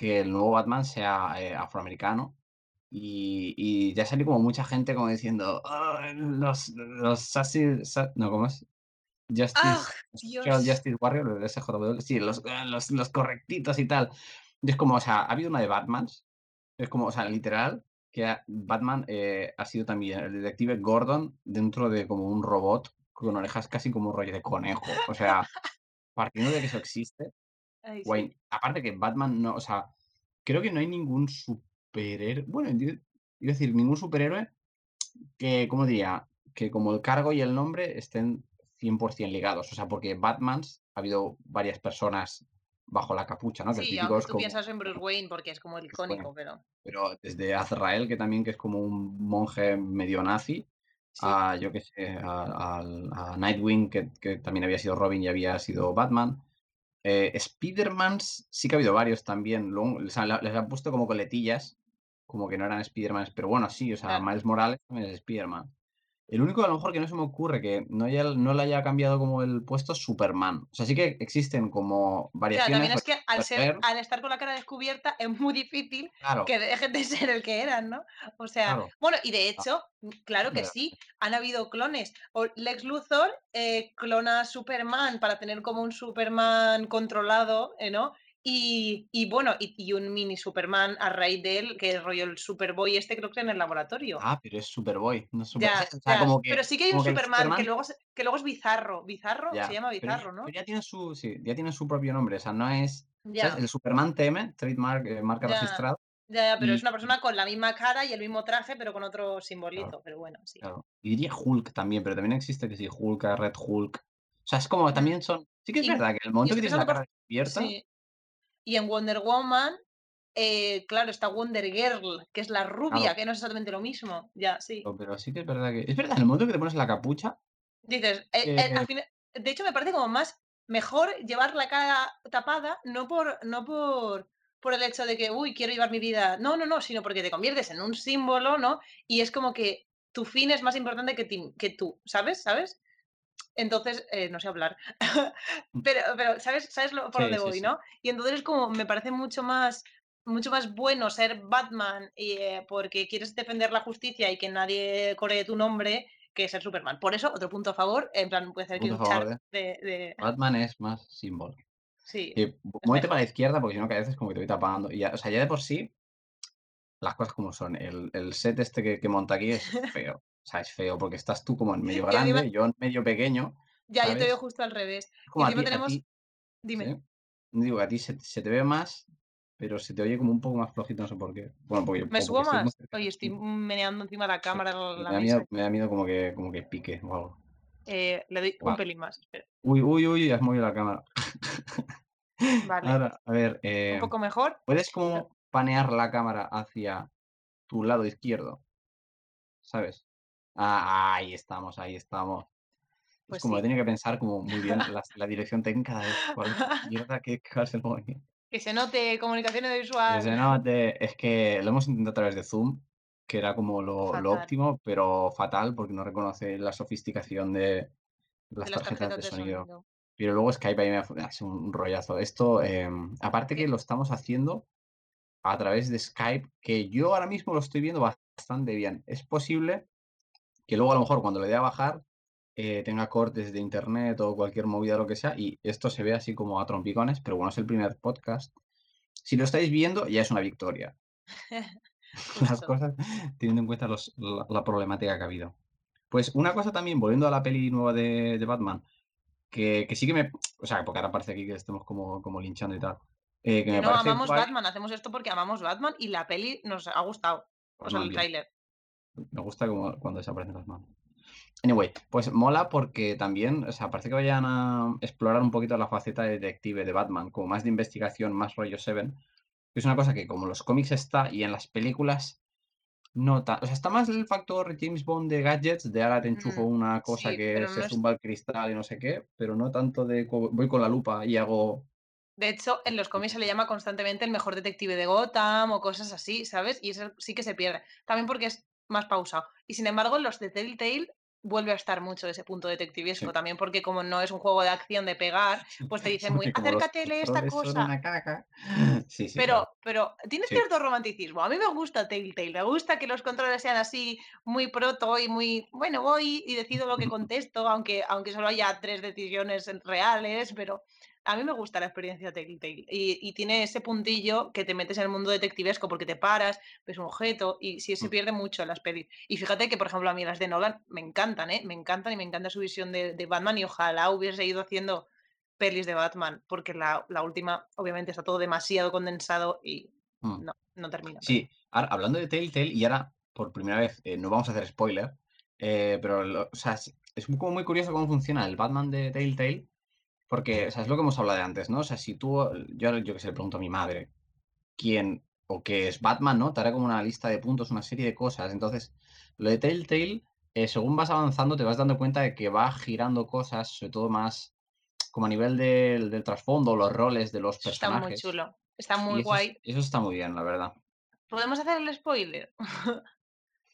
que el nuevo Batman sea eh, afroamericano. Y, y ya salió como mucha gente como diciendo, "Ah, los, los Sassy- Sa- no, ¿cómo es? Justice, ¡Ah, los Dios! Social Justice Warrior, SJW, sí, los, ah, los, los correctitos y tal. Y es como, o sea, ha habido una de Batmans, es como, o sea, literal, que ha- Batman eh, ha sido también el detective Gordon dentro de como un robot con orejas casi como un rollo de conejo. O sea, partiendo de que eso existe, Ay, sí. guay. Aparte que Batman no, o sea, creo que no hay ningún superhéroe, bueno, yo iba a decir, ningún superhéroe que, ¿cómo diría? Que como el cargo y el nombre estén 100% ligados. O sea, porque Batmans ha habido varias personas bajo la capucha, ¿no? Que Sí, aunque tú como, piensas en Bruce Wayne porque es como el icónico, pero pero desde Azrael, que también que es como un monje medio nazi, sí. a, yo qué sé, a Nightwing, que, que también había sido Robin y había sido Batman. Eh, Spider-Man sí que ha habido varios también. luego, les han puesto como coletillas, como que no eran Spider-Man, pero bueno, sí, o sea, Claro. Miles Morales también es Spider-Man. El único a lo mejor que no se me ocurre que no, haya, no le haya cambiado como el puesto es Superman. O sea, sí que existen como Claro, variaciones. también es que al, ser, estar con la cara descubierta es muy difícil Claro, que dejen de ser el que eran, ¿no? O sea, claro. bueno, y de hecho, mm, claro que sí, han habido clones. O Lex Luthor eh, clona a Superman para tener como un Superman controlado, eh, ¿no? Y, y bueno, y, y un mini Superman a raíz de él, que es rollo el Superboy este, creo que en el laboratorio. Ah, pero es Superboy, no es Super... Ya, o sea, ya. como que, Pero sí que hay un que Superman, que Superman- luego, se- que luego es bizarro. Bizarro ya, se llama bizarro, ¿no? pero ya tiene su, sí, ya tiene su propio nombre, o sea, no es... El Superman TM, trademark, eh, marca Ya. registrada, ya, ya, pero es una persona con la misma cara y el mismo traje, pero con otro simbolito. Pero bueno, sí. Claro. Y diría Hulk también, pero también existe que sí, Hulk, Red Hulk. O sea, es como también son. Sí que es verdad que el momento que tienes la cara despierta. Sí. Y en Wonder Woman, eh, claro, está Wonder Girl, que es la rubia, Claro. que no es exactamente lo mismo. Ya, sí. Pero, pero sí que es verdad que. Es verdad, en el momento que te pones la capucha. Dices, eh, Eh, al final- de hecho me parece como más mejor llevar la cara tapada, no por, no por, por el hecho de que, uy, quiero llevar mi vida. No, no, no, sino porque te conviertes en un símbolo, ¿no? Y es como que tu fin es más importante que, ti- que tú, ¿sabes? ¿Sabes? Entonces, eh, no sé hablar. pero, pero, ¿sabes, ¿sabes lo- por Sí, dónde voy, sí. no? Y entonces es como, me parece mucho más mucho más bueno ser Batman y, eh, porque quieres defender la justicia y que nadie coree tu nombre que ser Superman. Por eso, otro punto a favor, en plan, puede ser que un char de, de- Batman es más símbolo. Sí, Y muévete para la izquierda porque si no, que a veces como que te voy tapando. Y ya, o sea, ya de por sí, las cosas como son. El, el set este que, que monta aquí es <laughs> feo. O sea, es feo porque estás tú como en medio <laughs> grande, yo en medio pequeño. ya, yo te veo justo al revés. Es Y como a tenemos. ti- Dime. ¿sí? Digo, a ti se, se te ve más, pero se te oye como un poco más flojito, no sé por qué. Bueno, porque, ¿Me subo porque más? Oye, estoy meneando encima de la cámara Sí, la me, da mesa. miedo, me da miedo como que, como que pique o algo. Eh, le doy un pelín más. espera. Uy, uy, uy, has movido la cámara. <laughs> Vale. Ahora, a ver, eh, un poco mejor. ¿puedes como panear la cámara hacia tu lado izquierdo? ¿Sabes? Ah, ahí estamos, ahí estamos. Pues es como sí. tenía que pensar como muy bien <laughs> la, la dirección técnica de cuál qué cuál es el movimiento. Que se note comunicación Que visual. se note, es que lo hemos intentado a través de Zoom que era como lo, lo óptimo, pero fatal porque no reconoce la sofisticación de las De tarjetas tarjetas de sonido. sonido. Pero luego Skype ahí me ha fu- ha sido un rollazo. Esto, em, aparte que Que lo estamos haciendo a través de Skype, que yo ahora mismo lo estoy viendo bastante bien. Es posible que luego a lo mejor cuando le dé a bajar eh, tenga cortes de internet o cualquier movida lo que sea y esto se ve así como a trompicones, pero bueno, es el primer podcast. Si lo estáis viendo, ya es una victoria. <laughs> <laughs> Las cosas teniendo en cuenta los- la, la problemática que ha habido. Pues una cosa también, volviendo a la peli nueva de, de Batman, que, que sí que me... O sea, porque ahora parece aquí que estemos como, como linchando y tal. eh, que Que me no, parece amamos guay. Batman, hacemos esto porque amamos Batman y la peli nos ha gustado. O Pues sea, muy el tráiler. Me gusta como cuando desaparecen las manos. Anyway, pues mola porque también, o sea, parece que vayan a explorar un poquito la faceta de detective de Batman, como más de investigación, más rollo Seven, que es una cosa que como en los cómics está y en las películas no tan... O sea, está más el factor James Bond de gadgets, de ahora te enchufo Mm, una cosa sí, que se no es. zumba el cristal y no sé qué, pero no tanto de voy con la lupa y hago... De hecho, en los cómics se le llama constantemente el mejor detective de Gotham o cosas así, ¿sabes? Y eso sí que se pierde. También porque es más pausado. Y sin embargo, los de Telltale vuelve a estar mucho ese punto detectivesco. Sí. También porque como no es un juego de acción de pegar, pues te <laughs> dicen muy, Porque como los acércate, lee esta cosa. una caca. <laughs> Sí, sí, Pero, claro. pero tiene cierto romanticismo. A mí me gusta Telltale, me gusta que los controles sean así muy proto y muy, bueno, voy y decido lo que <laughs> contesto, aunque, aunque solo haya tres decisiones reales, pero a mí me gusta la experiencia Telltale. Y, y tiene ese puntillo que te metes en el mundo detectivesco porque te paras, ves un objeto y sí se Mm. pierde mucho en las pelis. Y fíjate que, por ejemplo, a mí las de Nolan me encantan, ¿eh? Me encantan y me encanta su visión de, de Batman y ojalá hubiese ido haciendo pelis de Batman, porque la, la última, obviamente, está todo demasiado condensado y Mm. no, no termina. Sí, ahora, hablando de Telltale, y ahora, por primera vez, eh, no vamos a hacer spoiler, eh, pero, lo- o sea, es, como muy curioso cómo funciona el Batman de Telltale, porque, o sea, es lo que hemos hablado de antes, ¿no? O sea, si tú, yo, yo que sé, le pregunto a mi madre, quién o qué es Batman, ¿no? Te hará como una lista de puntos, una serie de cosas. Entonces, lo de Telltale, eh, según vas avanzando, te vas dando cuenta de que va girando cosas, sobre todo más como a nivel del, del trasfondo, los roles de los Eso está muy personajes. chulo. Está muy Y guay. eso está muy bien, la verdad. ¿Podemos hacer el spoiler? <laughs>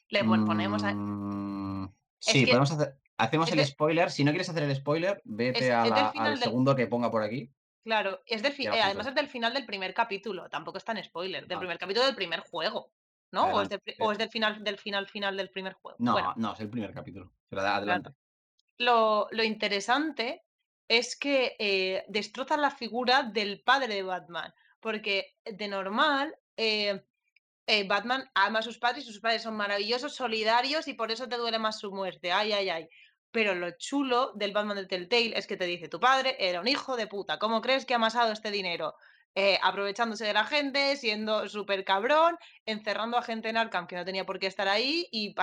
Le pon- ponemos a- Mm, Es sí, que- podemos hacer. Hacemos el spoiler. Si no quieres hacer el spoiler, vete Es- a la- al del- segundo que ponga por aquí. Claro, es del eh, además es del final del primer capítulo, tampoco es tan spoiler, del Vale. primer capítulo del primer juego, ¿no? O es, Adelante. del, pri- o es del final del final final del primer juego. No, Bueno, no, es el primer capítulo. Pero adelante. lo, lo interesante es que eh, destrozan la figura del padre de Batman, porque de normal eh, eh, Batman ama a sus padres y sus padres son maravillosos, solidarios y por eso te duele más su muerte. Ay, ay, ay. Pero lo chulo del Batman de Telltale es que te dice, tu padre era un hijo de puta, ¿cómo crees que ha amasado este dinero? Eh, aprovechándose de la gente, siendo súper cabrón, encerrando a gente en Arkham que no tenía por qué estar ahí y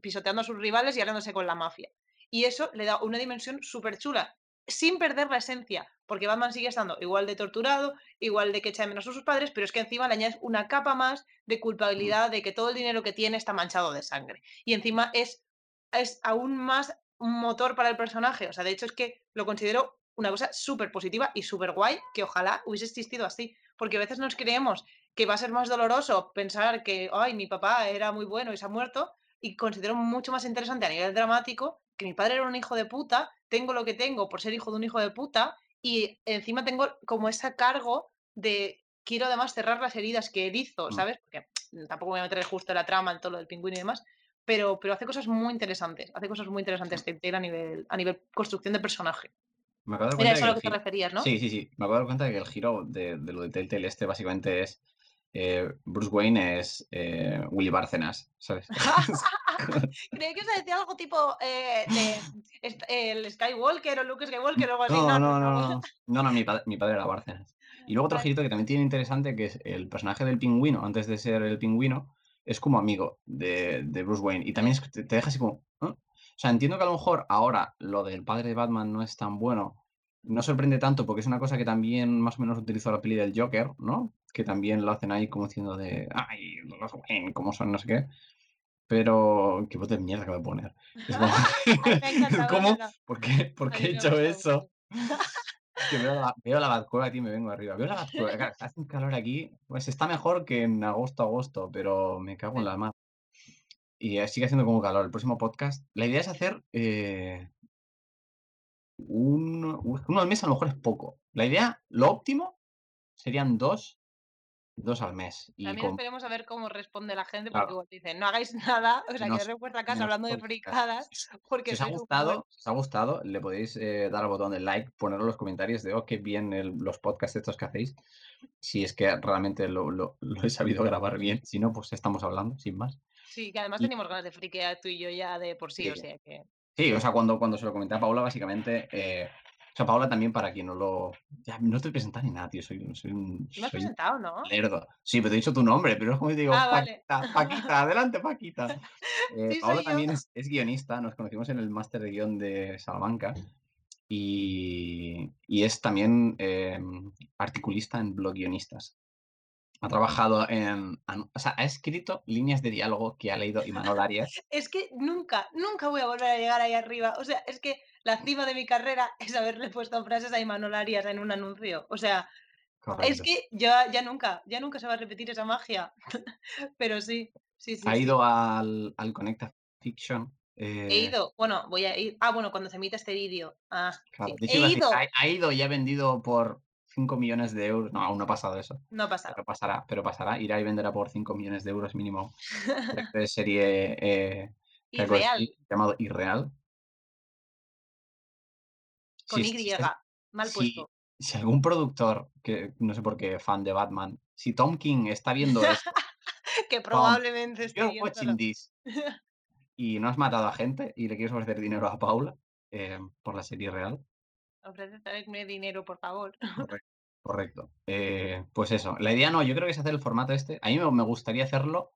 pisoteando a sus rivales y aliándose con la mafia. Y eso le da una dimensión súper chula, sin perder la esencia, porque Batman sigue estando igual de torturado, igual de que echa de menos a sus padres, pero es que encima le añades una capa más de culpabilidad de que todo el dinero que tiene está manchado de sangre. Y encima es, es aún más un motor para el personaje. O sea, de hecho es que lo considero una cosa súper positiva y súper guay que ojalá hubiese existido así. Porque a veces nos creemos que va a ser más doloroso pensar que, ay, mi papá era muy bueno y se ha muerto. Y considero mucho más interesante a nivel dramático que mi padre era un hijo de puta, tengo lo que tengo por ser hijo de un hijo de puta y encima tengo como ese cargo de quiero además cerrar las heridas que él hizo, Mm. ¿sabes? Porque tampoco voy a meter justo la trama en todo lo del pingüino y demás, pero, pero hace cosas muy interesantes, hace cosas muy interesantes Telltale a nivel, a nivel construcción de personaje. Me acabo de Era eso a lo que te referías, ¿no? Sí, sí, sí. Me acabo de dar cuenta de que el giro de, de lo de Telltale este básicamente es eh, Bruce Wayne es eh, Willy Bárcenas, ¿sabes? <laughs> <laughs> Creí que os decía algo tipo eh, de el Skywalker o Luke Skywalker o algo así. No, No, no, no, no, no. no. No, no, mi, padre, mi padre era Bárcenas. Y luego otro Vale. girito que también tiene interesante, que es el personaje del pingüino, antes de ser el pingüino, es como amigo de, de Bruce Wayne. Y también es te, te deja así como... ¿eh? O sea, entiendo que a lo mejor ahora lo del padre de Batman no es tan bueno. No sorprende tanto porque es una cosa que también más o menos utilizó la peli del Joker, ¿no? Que también lo hacen ahí como diciendo de... Ay, los Wayne, ¿cómo son? No sé qué. Pero... Qué voz de mierda que voy a poner. Es como... <laughs> <laughs> ¿Cómo? ¿Por qué, ¿Por qué he hecho eso? Que veo la, veo la aquí y me vengo arriba. Veo la claro, hace un calor aquí. Pues está mejor que en agosto, agosto, pero me cago en la mar. y eh, sigue haciendo como calor. El próximo podcast, la idea es hacer eh, uno, uno al mes a lo mejor es poco. La idea, lo óptimo, serían dos, dos al mes. Y También con, esperemos a ver cómo responde la gente, porque claro, igual dicen, no hagáis nada, o sea, menos, quedaros en vuestra casa hablando de podcast. fricadas, <laughs> Si porque os ha sois un gustado, si os ha gustado, le podéis eh, dar al botón de like, ponerlo en los comentarios de, oh, qué bien el- los podcasts estos que hacéis. Si es que realmente lo, lo- lo he sabido <laughs> grabar bien. Si no, pues estamos hablando, sin más. Sí, que además Y teníamos ganas de friquear tú y yo ya de por sí, o sí, sea que... sí, o sea, cuando, cuando se lo comenté a Paula, básicamente, eh, o sea, Paula también, para quien no lo... Ya, no te presentado ni nada, tío, soy, soy un... ¿Tú me has Soy presentado, no? lerdo. Sí, pero te he dicho tu nombre, pero es como digo, Ah, vale. Paquita, Paquita, adelante, Paquita. <laughs> Eh, Sí, yo. también es, es guionista, nos conocimos en el máster de guion de Salamanca y, y es también eh, articulista en blog guionistas. Ha trabajado en, o sea, ha escrito líneas de diálogo que ha leído Imanol Arias. <laughs> Es que nunca, nunca voy a volver a llegar ahí arriba. O sea, es que la cima de mi carrera <laughs> es haberle puesto frases a Imanol Arias en un anuncio. O sea, es que ya, ya nunca, ya nunca se va a repetir esa magia. <laughs> Pero sí, sí, sí, Ha sí. ido al, al Connecta Fiction. He eh, ido, bueno, voy a ir. Ah, bueno, cuando se emita este vídeo. Ah, claro, sí. He decir, ido. ha, ha ido y ha vendido por 5 millones de euros. No, aún no ha pasado eso. No ha pasado. Pero pasará, pero pasará. Irá y venderá por 5 millones de euros mínimo. <laughs> de serie eh, Irreal, llamado Irreal. con Si, Y, mal puesto. si algún productor, que no sé por qué, fan de Batman, si Tom King está viendo esto, <laughs> Que probablemente esté you're viendo watching this, <laughs> y no has matado a gente y le quieres ofrecer dinero a Paula eh, por la serie real, Ofrecerme dinero, por favor. <laughs> correcto. correcto. Eh, pues eso, la idea no, yo creo que es hacer el formato este. A mí me, me gustaría hacerlo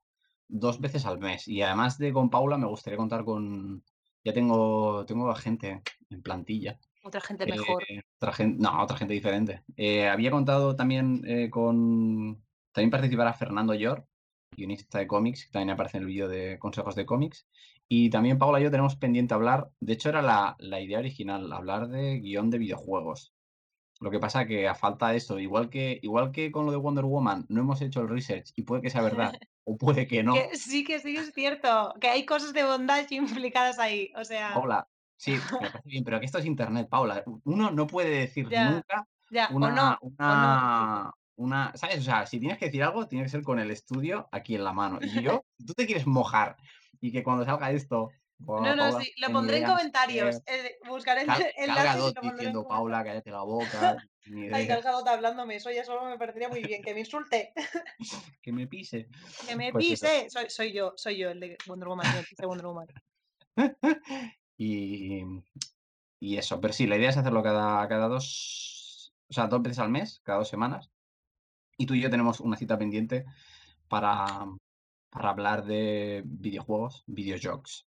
dos veces al mes. Y además de con Paula, me gustaría contar con. Ya tengo, tengo a gente en plantilla. Otra gente Eh, mejor. otra gente, no, otra gente diferente. Eh, había contado también eh, con. También participará Fernando Yor, guionista de cómics, que también aparece en el vídeo de consejos de cómics. Y también Paula y yo tenemos pendiente hablar. De hecho, era la, la idea original, hablar de guion de videojuegos. Lo que pasa que a falta de eso, igual que, igual que con lo de Wonder Woman, no hemos hecho el research y puede que sea verdad <laughs> o puede que no. Que sí, que sí es cierto. Que hay cosas de bondad <laughs> implicadas ahí. O sea, Paula, sí, me parece bien, pero que esto es internet, Paula. Uno no puede decir Ya, nunca ya, o una, no, o no. una, una, ¿sabes? O sea, si tienes que decir algo, tiene que ser con el estudio aquí en la mano. Y yo, si tú te quieres mojar y que cuando salga esto, No, "Buah, no, Paula, sí, lo pondré en no comentarios. qué". eh, buscaré el <laughs> enlace pondré diciendo, comentarios. Paula, cállate la boca, <laughs> Ay, idea, Calzadota hablándome, eso ya solo me parecería muy bien. Que me insulte, <laughs> que me pise. que me Pues pise. Soy, soy yo, soy yo el de Wonder Woman. me pise Wonder Woman. y, y eso, pero sí, la idea es hacerlo cada, cada dos, o sea, dos veces al mes, cada dos semanas. Y tú y yo tenemos una cita pendiente para, para hablar de videojuegos, videojuegos.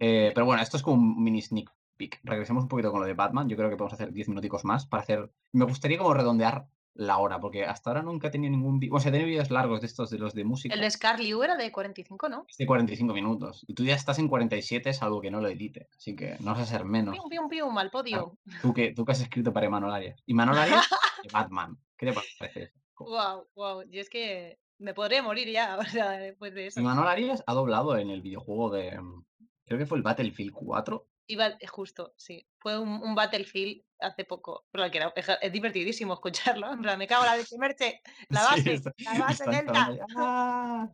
Eh, pero bueno, esto es como un mini sneak peek. Regresemos un poquito con lo de Batman. Yo creo que podemos hacer 10 minuticos más para hacer. Me gustaría como redondear la hora, porque hasta ahora nunca he tenido ningún. O sea, he tenido vídeos largos de estos, de los de música. El de Scarly era de 45, ¿no? Es de 45 minutos. Y tú ya estás en 47, salvo que no lo edite. Así que no vas a ser menos. Pium, pium, pium, al podio. Tú que, tú que has escrito para Emanuel Arias. Y Manuel Arias <laughs> de Batman. ¿Qué te parece eso? Wow, wow. Yo es que me podría morir ya, <laughs> o sea, después de eso. Manuel Arias ha doblado en el videojuego de. mm, Creo que fue el Battlefield 4. Iba, eh, justo, sí. Fue un, un Battlefield hace poco. Pero que era, es, es divertidísimo escucharlo. En plan, me cago en la leche, Merche. <laughs> La Sí, base, está- la <laughs> base delta. ¡Ah!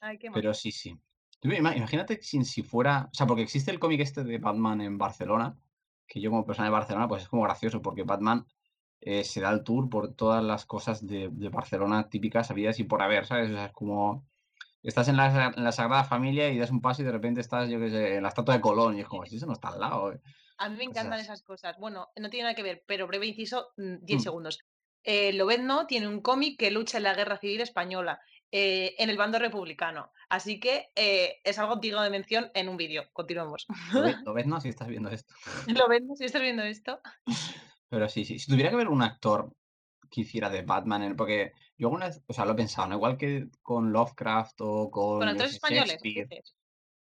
Ay, qué. Pero sí, sí. Imagínate si, si fuera. O sea, porque existe el cómic este de Batman en Barcelona. Que yo, como persona de Barcelona, pues es como gracioso. Porque Batman eh, se da el tour por todas las cosas de, de Barcelona típicas, habidas y por haber, ¿sabes? O sea, es como. Estás en la, en la Sagrada Familia y das un paso y de repente estás, yo qué sé, en la estatua de Colón. Y es como, si eso no está al lado. eh". A mí me encantan cosas. esas cosas. Bueno, no tiene nada que ver, pero breve inciso, mm, 10 Mm. segundos. Eh, Lobezno tiene un cómic que lucha en la Guerra Civil Española eh, en el bando republicano. Así que eh, es algo digno de mención en un vídeo. Continuamos. Lo ves, <laughs> lo ves, ¿no? Si estás viendo esto. Lobezno, si estás viendo esto. <laughs> Pero sí, sí. Si tuviera que ver un actor que hiciera de Batman, en- porque yo alguna vez, o sea, lo he pensado, ¿no? Igual que con Lovecraft o con Con yo actores qué sé, españoles. Shakespeare. dices.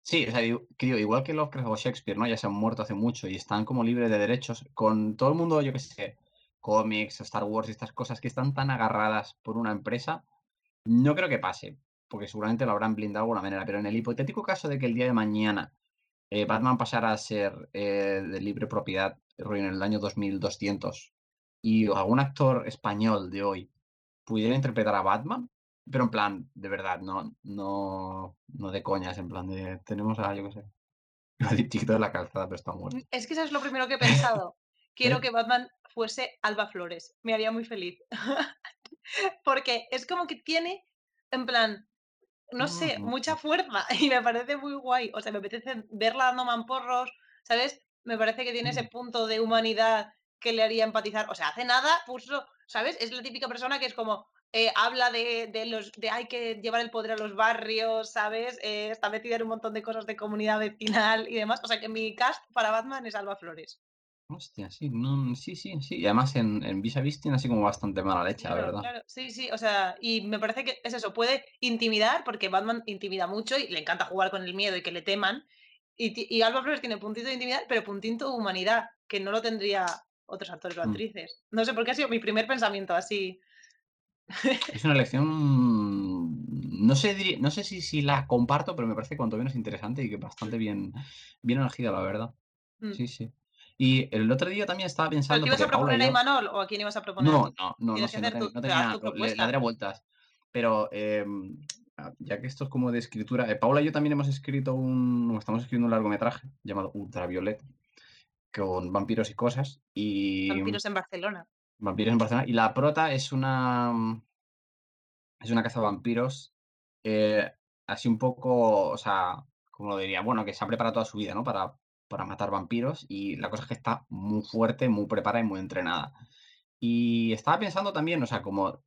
Sí, o sea, digo- que digo, igual que Lovecraft o Shakespeare, ¿no? Ya se han muerto hace mucho y están como libres de derechos. Con todo el mundo, yo qué sé, cómics, Star Wars y estas cosas que están tan agarradas por una empresa, no creo que pase. porque seguramente lo habrán blindado de alguna manera, pero en el hipotético caso de que el día de mañana eh, Batman pasara a ser eh, de libre propiedad en el año 2200 y algún actor español de hoy pudiera interpretar a Batman, pero en plan, de verdad, no, no, no de coñas, en plan de tenemos a, yo qué sé, <laughs> chiquito de la calzada, pero está muerto. Es que eso es lo primero que he <laughs> pensado. Quiero que Batman fuese Alba Flores. Me haría muy feliz. <laughs> Porque es como que tiene, en plan, no sé, mucha fuerza y me parece muy guay. O sea, me apetece verla dando mamporros, ¿sabes? Me parece que tiene ese punto de humanidad que le haría empatizar. O sea, hace nada puso, ¿sabes? Es la típica persona que es como, eh, habla de, de, los de hay que llevar el poder a los barrios, ¿sabes? Eh, está metida en un montón de cosas de comunidad vecinal y demás. O sea que mi cast para Batman es Alba Flores. Hostia, sí, no, sí, sí, sí. Y además en, en Vis a Vis tiene así como bastante mala leche, la verdad. Claro, sí, sí, o sea, y me parece que es eso, puede intimidar, porque Batman intimida mucho y le encanta jugar con el miedo y que le teman. Y, y Alba Flores tiene puntito de intimidad, pero puntito de humanidad, que no lo tendría otros actores o mm. actrices. No sé por qué ha sido mi primer pensamiento así. Es una elección. No sé, no sé si, si la comparto, pero me parece cuanto menos interesante y que bastante bien, bien elegida, la verdad. Mm. Sí, sí. Y el otro día también estaba pensando. ¿Pero ibas a proponer a Imanol o a quién ibas a proponer? No, no, no, no, sé, no, tenía, le, daré vueltas. Pero em, ya que esto es como de escritura, eh, Paula y yo también hemos escrito un. Estamos escribiendo un largometraje llamado Ultraviolet con vampiros y cosas. Y, vampiros en Barcelona. Vampiros en Barcelona. Y la prota es una. Es una caza de vampiros. Eh, así un poco. O sea, como lo diría, bueno, que se ha preparado toda su vida, ¿no? Para para matar vampiros y la cosa es que está muy fuerte, muy preparada y muy entrenada. Y estaba pensando también, o sea, como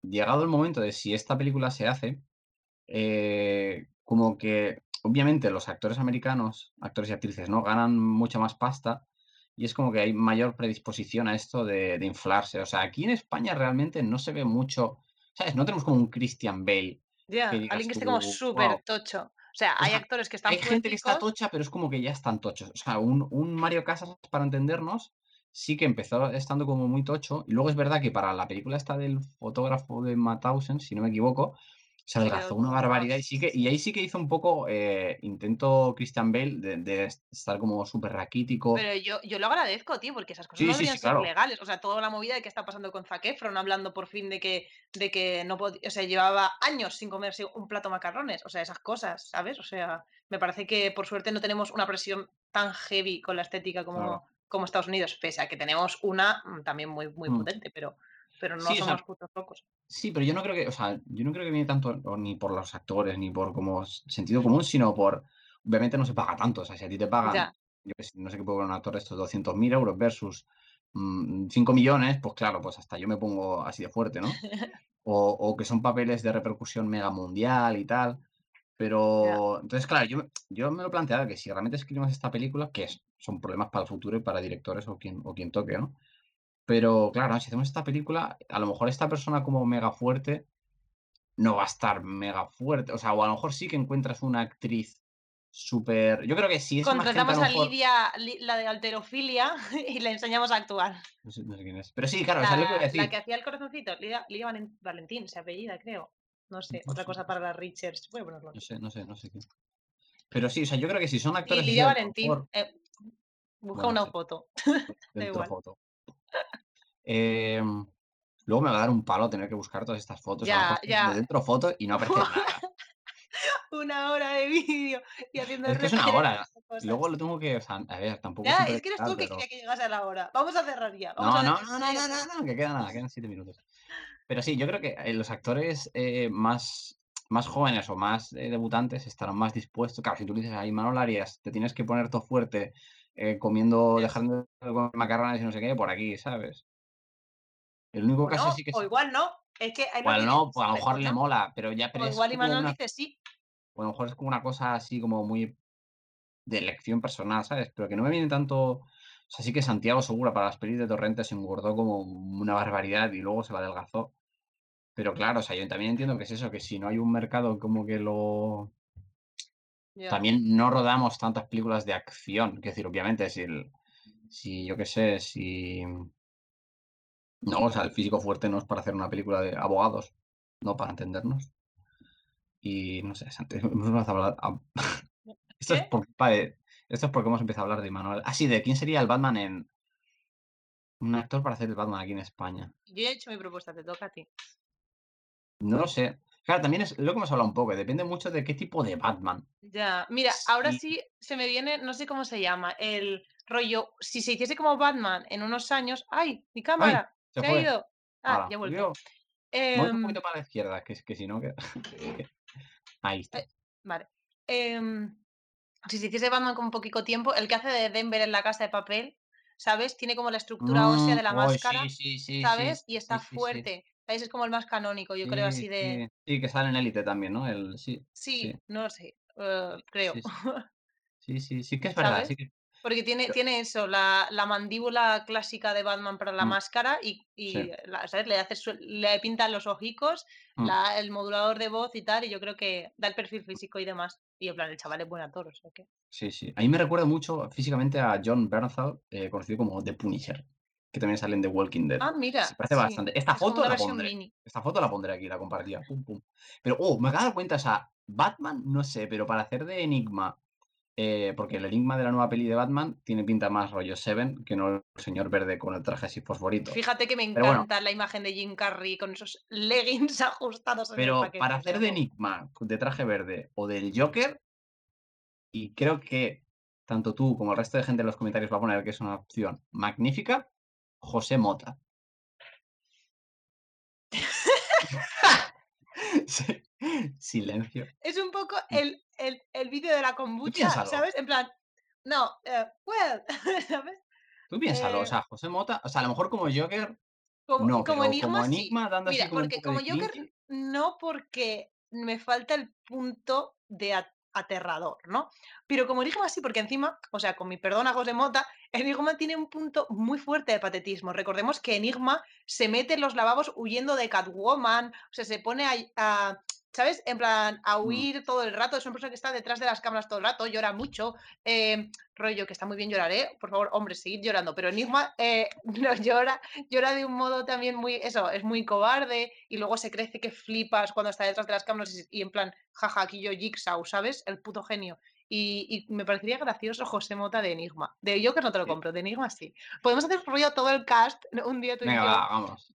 llegado el momento de si esta película se hace, eh, como que obviamente los actores americanos, actores y actrices, ¿no? Ganan mucha más pasta y es como que hay mayor predisposición a esto de, inflarse. O sea, aquí en España realmente no se ve mucho, ¿sabes? No tenemos como un Christian Bale. Ya, alguien que esté como súper tocho. O sea, hay actores que están Hay gente que está tocha, pero es como que ya están tochos. O sea, un, Mario Casas, para entendernos, sí que empezó estando como muy tocho. Y luego es verdad que para la película esta del fotógrafo de Mathausen, si no me equivoco, se adelgazó una barbaridad y sí que y ahí sí que hizo un poco eh, intento Christian Bale de, estar como súper raquítico. Pero yo, yo lo agradezco, tío, porque esas cosas no deberían ser legales. O sea, toda la movida de que está pasando con Zac Efron, hablando por fin de que, de que no podía, o sea, llevaba años sin comerse un plato de macarrones. O sea, esas cosas, ¿sabes? O sea, me parece que por suerte no tenemos una presión tan heavy con la estética como, como Estados Unidos, pese a que tenemos una mm, también muy, muy mm. potente, pero pero no somos putos locos. Sí, pero yo no creo que, o sea, yo no creo que viene tanto ni por los actores, ni por como sentido común, sino por, obviamente no se paga tanto, o sea, si a ti te pagan, yo no sé qué puede un actor de estos 200.000 euros versus 5 mm, millones, pues claro, pues hasta yo me pongo así de fuerte, ¿no? <laughs> o, o, que son papeles de repercusión mega mundial y tal. Pero, entonces, claro, yo, yo me lo planteaba que si realmente escribimos esta película, que es, son problemas para el futuro y para directores o quien, o quien toque, ¿no? Pero claro, si hacemos esta película, a lo mejor esta persona como mega fuerte no va a estar mega fuerte. O sea, o a lo mejor sí que encuentras una actriz súper. Yo creo que sí es Contratamos a, Lidia, la de alterofilia, <laughs> y le enseñamos a actuar. No sé, quién es. Pero sí, claro, la, es lo que decir. La que hacía el corazoncito, Lidia, Valentín, se apellida, creo. No sé, otra cosa para las Richards. No sé, no sé, no sé quién. Pero sí, o sea, yo creo que si son actores. Y Lidia Valentín. Eh, busca una foto. <laughs> Dentro foto. Em, luego me va a dar un palo tener que buscar todas estas fotos. Ya, ya. De dentro fotos y no <laughs> aparece nada. una hora de vídeo y haciendo Es que es una hora. Luego lo tengo que. O sea, a ver, tampoco. Ya, es que eres tú que quería que llegase a la hora. Vamos a cerrar ya. no, no, no, no, no, no, que queda nada, quedan siete minutos. Pero sí, yo creo que eh, los actores eh, más, más jóvenes o más eh, debutantes estarán más dispuestos. Claro, si tú dices ahí, Manuel Arias, te tienes que poner todo fuerte comiendo, dejando de macarrones y no sé qué, por aquí, ¿sabes? El único caso sí que. O igual no. Es que igual no, pues a lo mejor le mola, pero ya. Pero o igual Imanol dice sí. O a lo mejor es como una cosa así como muy de elección personal, ¿sabes? Pero que no me viene tanto. O sea, sí que Santiago Segura para las pelis de Torrente se engordó como una barbaridad y luego se la adelgazó. Pero claro, o sea, yo también entiendo que es eso, que si no hay un mercado como que lo. También no rodamos tantas películas de acción. Es decir, obviamente, si, el, si yo qué sé, si no, o sea, el físico fuerte no es para hacer una película de abogados, no para entendernos. Y no sé, Santi, <laughs> hemos empezado a <laughs> Esto es Esto es porque hemos empezado a hablar de Manuel. Ah, sí, de quién sería el Batman en. Un actor para hacer el Batman aquí en España. Yo he hecho mi propuesta, te toca a ti. No lo sé. Claro, también es lo que hemos hablado un poco. Depende mucho de qué tipo de Batman. Ya, mira, ahora Sí. sí se me viene, no sé cómo se llama, el rollo, si se hiciese como Batman en unos años, ¡ay! Mi cámara, se se, ha ido. Ah, ya volvió. Mueve un Em, poquito para la izquierda, que, es que si no. <laughs> Que... Ahí está. Eh, Vale. Em, si se hiciese Batman con poquito tiempo, el que hace de Denver en la casa de papel, ¿sabes? Tiene como la estructura ósea de la Mm, oh, máscara, sí, sí, sí, ¿sabes? Y está fuerte. ¿Sabes? Es como el más canónico, yo creo, Sí, así de... sí. Sí, que sale en Élite también, ¿no? El, sí, Sí, sí, no lo sé, eh, creo. sí, sí. <laughs> Sí, que es verdad. ¿Sabes? Sí que... Porque tiene, tiene eso, la, la mandíbula clásica de Batman para la Mm, máscara y, y, sí. la- ¿sabes? Le, hace su- le pintan los ojicos, Mm. la- el modulador de voz y tal, y yo creo que da el perfil físico y demás. Y en plan, el chaval es buen actor, o sea que... Sí, sí. A mí me recuerda mucho físicamente a John Bernthal, eh, conocido como The Punisher, que también sale en The Walking Dead. Ah, mira, Se parece sí, bastante. Esta foto la pondré. mini. Esta foto la pondré aquí, la compartida. Pum, pum. Pero, oh, me acabo de dar cuenta, o sea, Batman, no sé, pero para hacer de Enigma, eh, porque el Enigma de la nueva peli de Batman tiene pinta más rollo Seven que no el señor verde con el traje así fosforito. Fíjate que me bueno. encanta la imagen de Jim Carrey con esos <laughs> leggings ajustados en Pero para hacer de Enigma de traje verde o del Joker, y creo que tanto tú como el resto de gente en los comentarios va a poner que es una opción magnífica, José Mota. <laughs> Sí. Silencio. Es un poco el, el, el vídeo de la kombucha. ¿sabes? En plan, no, well, <laughs> ¿sabes? Tú piénsalo, o Eh, sea, José Mota, o sea, a lo mejor como Joker, Como, no, como pero enigma, como sí. enigma dando Mira, así como un porque poco como de Joker no porque me falta el punto de aterrador, ¿no? Pero como enigma sí, porque encima, o sea, con mi perdón a José Mota, Enigma tiene un punto muy fuerte de patetismo. Recordemos que Enigma se mete en los lavabos huyendo de Catwoman, o sea, se pone a- ¿sabes? En plan, a Mm. huir todo el rato, es una persona que está detrás de las cámaras todo el rato, llora mucho, eh, rollo, que está muy bien llorar, ¿eh? Por favor, hombre, seguid llorando, pero Enigma eh, <laughs> no llora, llora de un modo también muy, eso, es muy cobarde y luego se crece que flipas cuando está detrás de las cámaras y, y en plan, jaja, aquí yo Jigsaw, ¿sabes? El puto genio. Y, y me parecería gracioso José Mota de Enigma. De Joker no te lo compro, de Enigma sí. Podemos hacer rollo todo el cast un día tú y Venga, yo. va, vamos.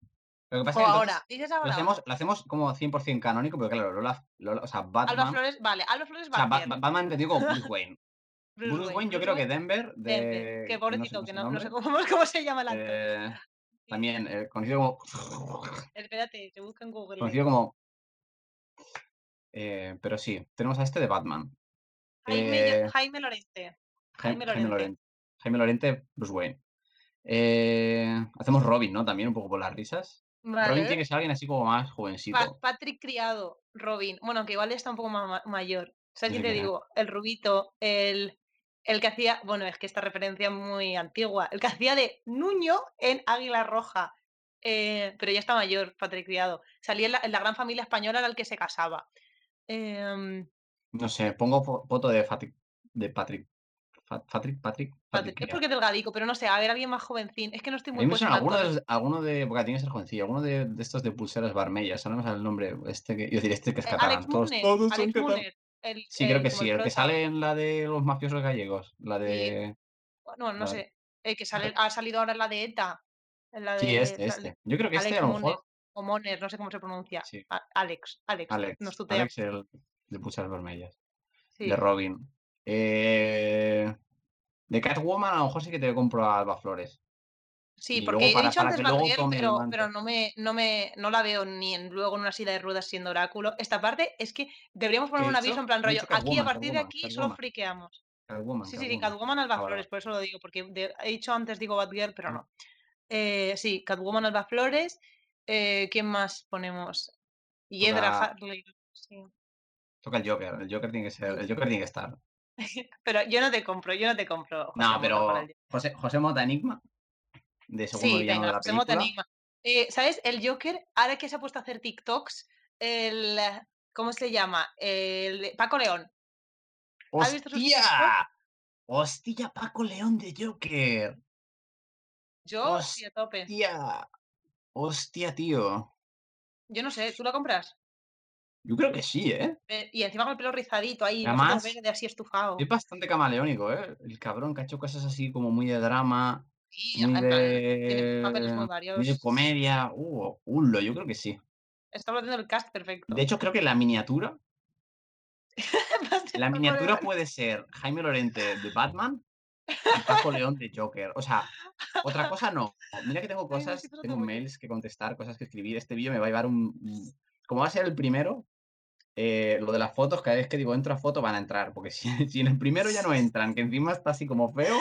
Lo que pasa O es que ahora, dices lo ahora. hacemos, lo hacemos como 100% canónico, pero claro, Lola, Lola- o sea, Batman, Alba Flores, vale, Alba Flores o sea, Ba- Batman. Ba- Batman entendido como Bruce Wayne. Bruce, Wayne, yo creo que Denver, de... Denver, que pobrecito, que no, no sé cómo, <laughs> cómo se llama el actor. eh, también eh, conocido como... <laughs> Espérate, que busco en Google. Conocido como... eh, pero sí, tenemos a este de Batman. Jaime, Eh, Jaime Lorente. Jaime Lorente. Lorente. Jaime Lorente, Bruce Wayne. Eh, hacemos Robin, ¿no? También un poco por las risas. Robin tiene que ser alguien así como más Pa- jovencito. Patrick Criado, Robin. Bueno, que igual está un poco más mayor. ¿Sabes quién te digo? El rubito, el, el que hacía. Bueno, es que esta referencia es muy antigua. El que hacía de Nuño en Águila Roja. Eh, pero ya está mayor, Patrick Criado. Salía en la, en la gran familia española, el que se casaba. Em, No sé, pongo fo- foto de. De Patrick. Patrick, Patrick, Patrick. Patrick- es porque es delgadico, pero no sé, a ver, alguien más jovencín. Es que no estoy A muy en suena alguno de. Porque tiene que ser jovencillo. Alguno de, de estos de pulseras barmellas. Ahora no me sale el nombre. Este que. <laughs> Yo decir, este que es Eh, catalán. Alex Todos, Muner, todos son Alex el, Sí, creo el- que sí. El que sale en la de los mafiosos gallegos. La de. No, no Vale. sé. El que sale, ha salido ahora en la de ETA. En la de, Sí, este, este. Yo creo que este Alex a lo mejor. o Moner, no sé cómo se pronuncia. Sí. Alex, Alex, Alex. nos tutea. Alex, el de pulseras vermellas. Sí. De Robin. Eh, de Catwoman, a lo mejor sí que te compro a Alba Flores. Sí, y porque he dicho antes Batgirl, pero, pero no me, no me, no la veo ni en, luego en una silla de ruedas siendo oráculo. Esta parte es que deberíamos poner un aviso en plan rollo. Aquí a Catwoman, partir de Catwoman, aquí solo Catwoman. friqueamos. Catwoman, Sí, sí, sí, Catwoman. Alba Ah, vale, Flores, por eso lo digo, porque de- he dicho antes digo Batgirl, pero Ah. no. Eh, sí, Catwoman Alba Flores. Eh, ¿Quién más ponemos? Hiedra Toca-. Sí. Toca el Joker. El Joker tiene que ser. El Joker tiene que estar. <laughs> Pero yo no te compro, yo no te compro. José No, Mota pero José, José Mota Enigma. De segundo Sí, villano venga, de la José Mota película. Enigma. Eh, ¿Sabes? El Joker, ahora que se ha puesto a hacer TikToks, el. ¿Cómo se llama? El Paco León. ¿Has visto sus ¡Hostia! ¡Hostia, Paco León de Joker! Yo, sí, a tope. ¡Hostia! ¡Hostia, tío! Yo no sé, ¿tú lo compras? Yo creo que sí, ¿eh? Eh, y encima con el pelo rizadito ahí, Además, así estufado. Es bastante camaleónico, ¿eh? El cabrón que ha hecho cosas así como muy de drama, Sí, muy en plan, tiene papeles muy de, varios. muy de comedia. Uh, ulo, yo creo que sí. Estamos haciendo el cast perfecto. De hecho, creo que la miniatura, <laughs> la miniatura puede ser Jaime Lorente de Batman y Paco León de Joker. O sea, otra cosa no. Mira que tengo <laughs> Ay, cosas, tengo muy mails que contestar, cosas que escribir. Este vídeo me va a llevar un... un- Como va a ser el primero, eh, lo de las fotos, cada vez que digo entro a foto van a entrar. Porque <laughs> si, si en el primero ya no entran, que encima está así como feo,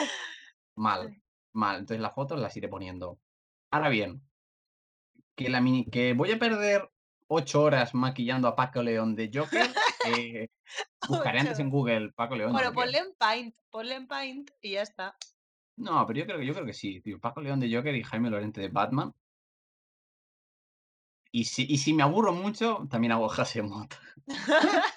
mal, mal. Entonces las fotos las iré poniendo. Ahora bien, que, la mini, que voy a perder ocho horas maquillando a Paco León de Joker. eh, <laughs> buscaré antes en Google Paco León. Bueno, porque- ponle en Paint, ponle en Paint y ya está. No, pero yo creo, que- yo creo que sí, tío. Paco León de Joker y Jaime Lorente de Batman. Y si, y si me aburro mucho, también hago Hasemot. <laughs>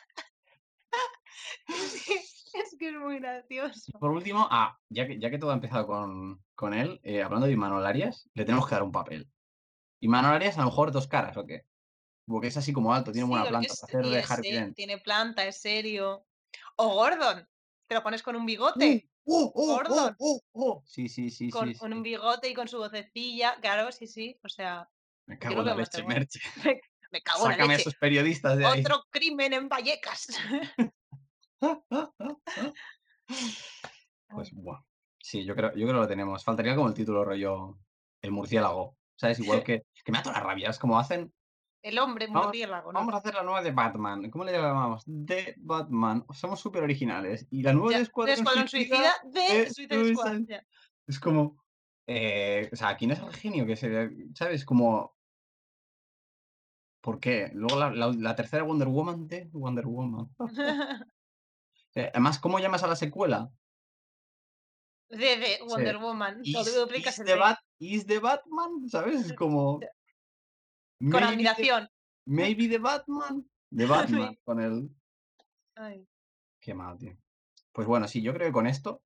es que es muy gracioso. Por último, ah, ya que, ya que todo ha empezado con, con él, eh, hablando de Imanol Arias, le tenemos que dar un papel. Imanol Arias, a lo mejor dos caras, ¿o qué? Porque es así como alto, tiene Sí, buena planta es- hacer de Harvey tiene planta, es serio. O Gordon, te lo pones con un bigote. ¡Uh! ¡Oh, oh, Gordon. oh, oh, oh! Sí, sí, sí, con sí. sí. un bigote y con su vocecilla. Claro, sí, sí. O sea, Me cago en la leche. Merche. <laughs> me cago en la Sácame a leche. esos periodistas de ahí. Otro crimen en Vallecas. <laughs> Pues, buah. Sí, yo creo, yo creo que lo tenemos. Faltaría como el título rollo El murciélago. ¿Sabes? Igual <laughs> que, que me da toda la rabia. Es como hacen. El hombre Vamos- murciélago, ¿no? Vamos a hacer la nueva de Batman. ¿Cómo le llamamos? De Batman. Somos súper originales. Y la nueva Ya, de Escuadrón, de Escuadrón Suicida, Suicida de de Suicide Squad. Es como. Eh, o sea, ¿quién es el genio que se. ¿Sabes? Como. ¿Por qué? Luego la, la- la tercera Wonder Woman de Wonder Woman. <laughs> Eh, Además, ¿cómo llamas a la secuela? de, de Wonder Woman. Is, Lo duplicas is el the de- Bat- is the Batman, ¿sabes? Es como. <laughs> Con the- admiración. Maybe the Batman. The <laughs> Batman, con el. Ay. Qué mal, tío. Pues bueno, sí, yo creo que con esto.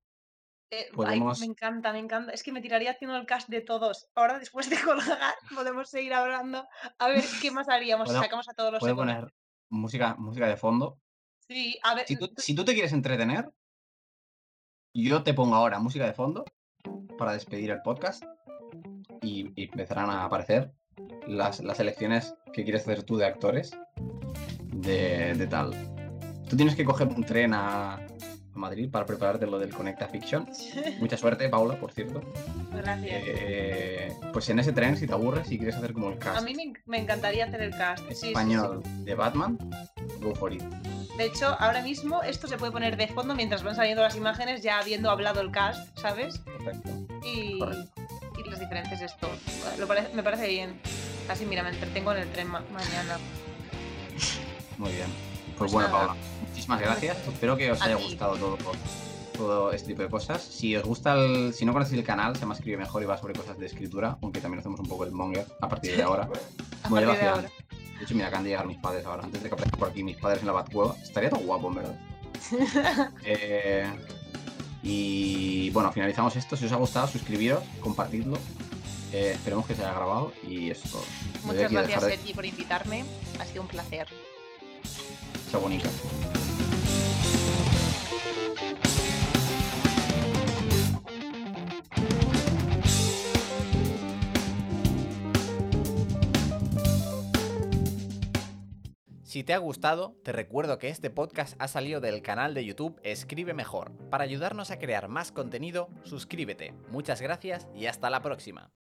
Eh, ay, me encanta, me encanta. Es que me tiraría haciendo el cast de todos. Ahora, después de <laughs> colgar, podemos seguir hablando. A ver qué más haríamos si Puedo- sacamos a todos los Puedo poner música, música de fondo. Sí, a ver. Si tú, tú- si tú te quieres entretener, yo te pongo ahora música de fondo para despedir el podcast y, y empezarán a aparecer las, las elecciones que quieres hacer tú de actores de, de tal. Tú tienes que coger un tren a Madrid para prepararte lo del Conecta Fiction. <laughs> Mucha suerte, Paula, por cierto. Gracias. Eh, pues en ese tren, si te aburres y quieres hacer como el A cast mí me, en- me encantaría hacer el cast. sí, sí, sí. español de Batman, go for it. De hecho, ahora mismo esto se puede poner de fondo mientras van saliendo las imágenes, ya habiendo hablado el cast, ¿sabes? Perfecto. Y, y las diferentes esto. Lo me parece bien. Así, mira, me entretengo en el tren ma- mañana. Muy bien. Pues, Pues bueno, nada. Paula, muchísimas gracias. Espero que os A haya ti. gustado todo, todo este tipo de cosas. Si os gusta el. Si no conocéis el canal, se llama Escribe Mejor y va sobre cosas de escritura, aunque también hacemos un poco el monger a partir de ahora. A Muy partir de ahora. De hecho, mira, acaban de llegar mis padres ahora. Antes de que aparezcan por aquí mis padres en la Batcueva. Estaría todo guapo, en verdad. <laughs> Eh, y bueno, finalizamos esto. Si os ha gustado, suscribiros, compartidlo. Eh, esperemos que se haya grabado y eso Muchas gracias, de- Sergi, por invitarme. Ha sido un placer. Si te ha gustado, te recuerdo que este podcast ha salido del canal de YouTube Escribe Mejor. Para ayudarnos a crear más contenido, suscríbete. Muchas gracias y hasta la próxima.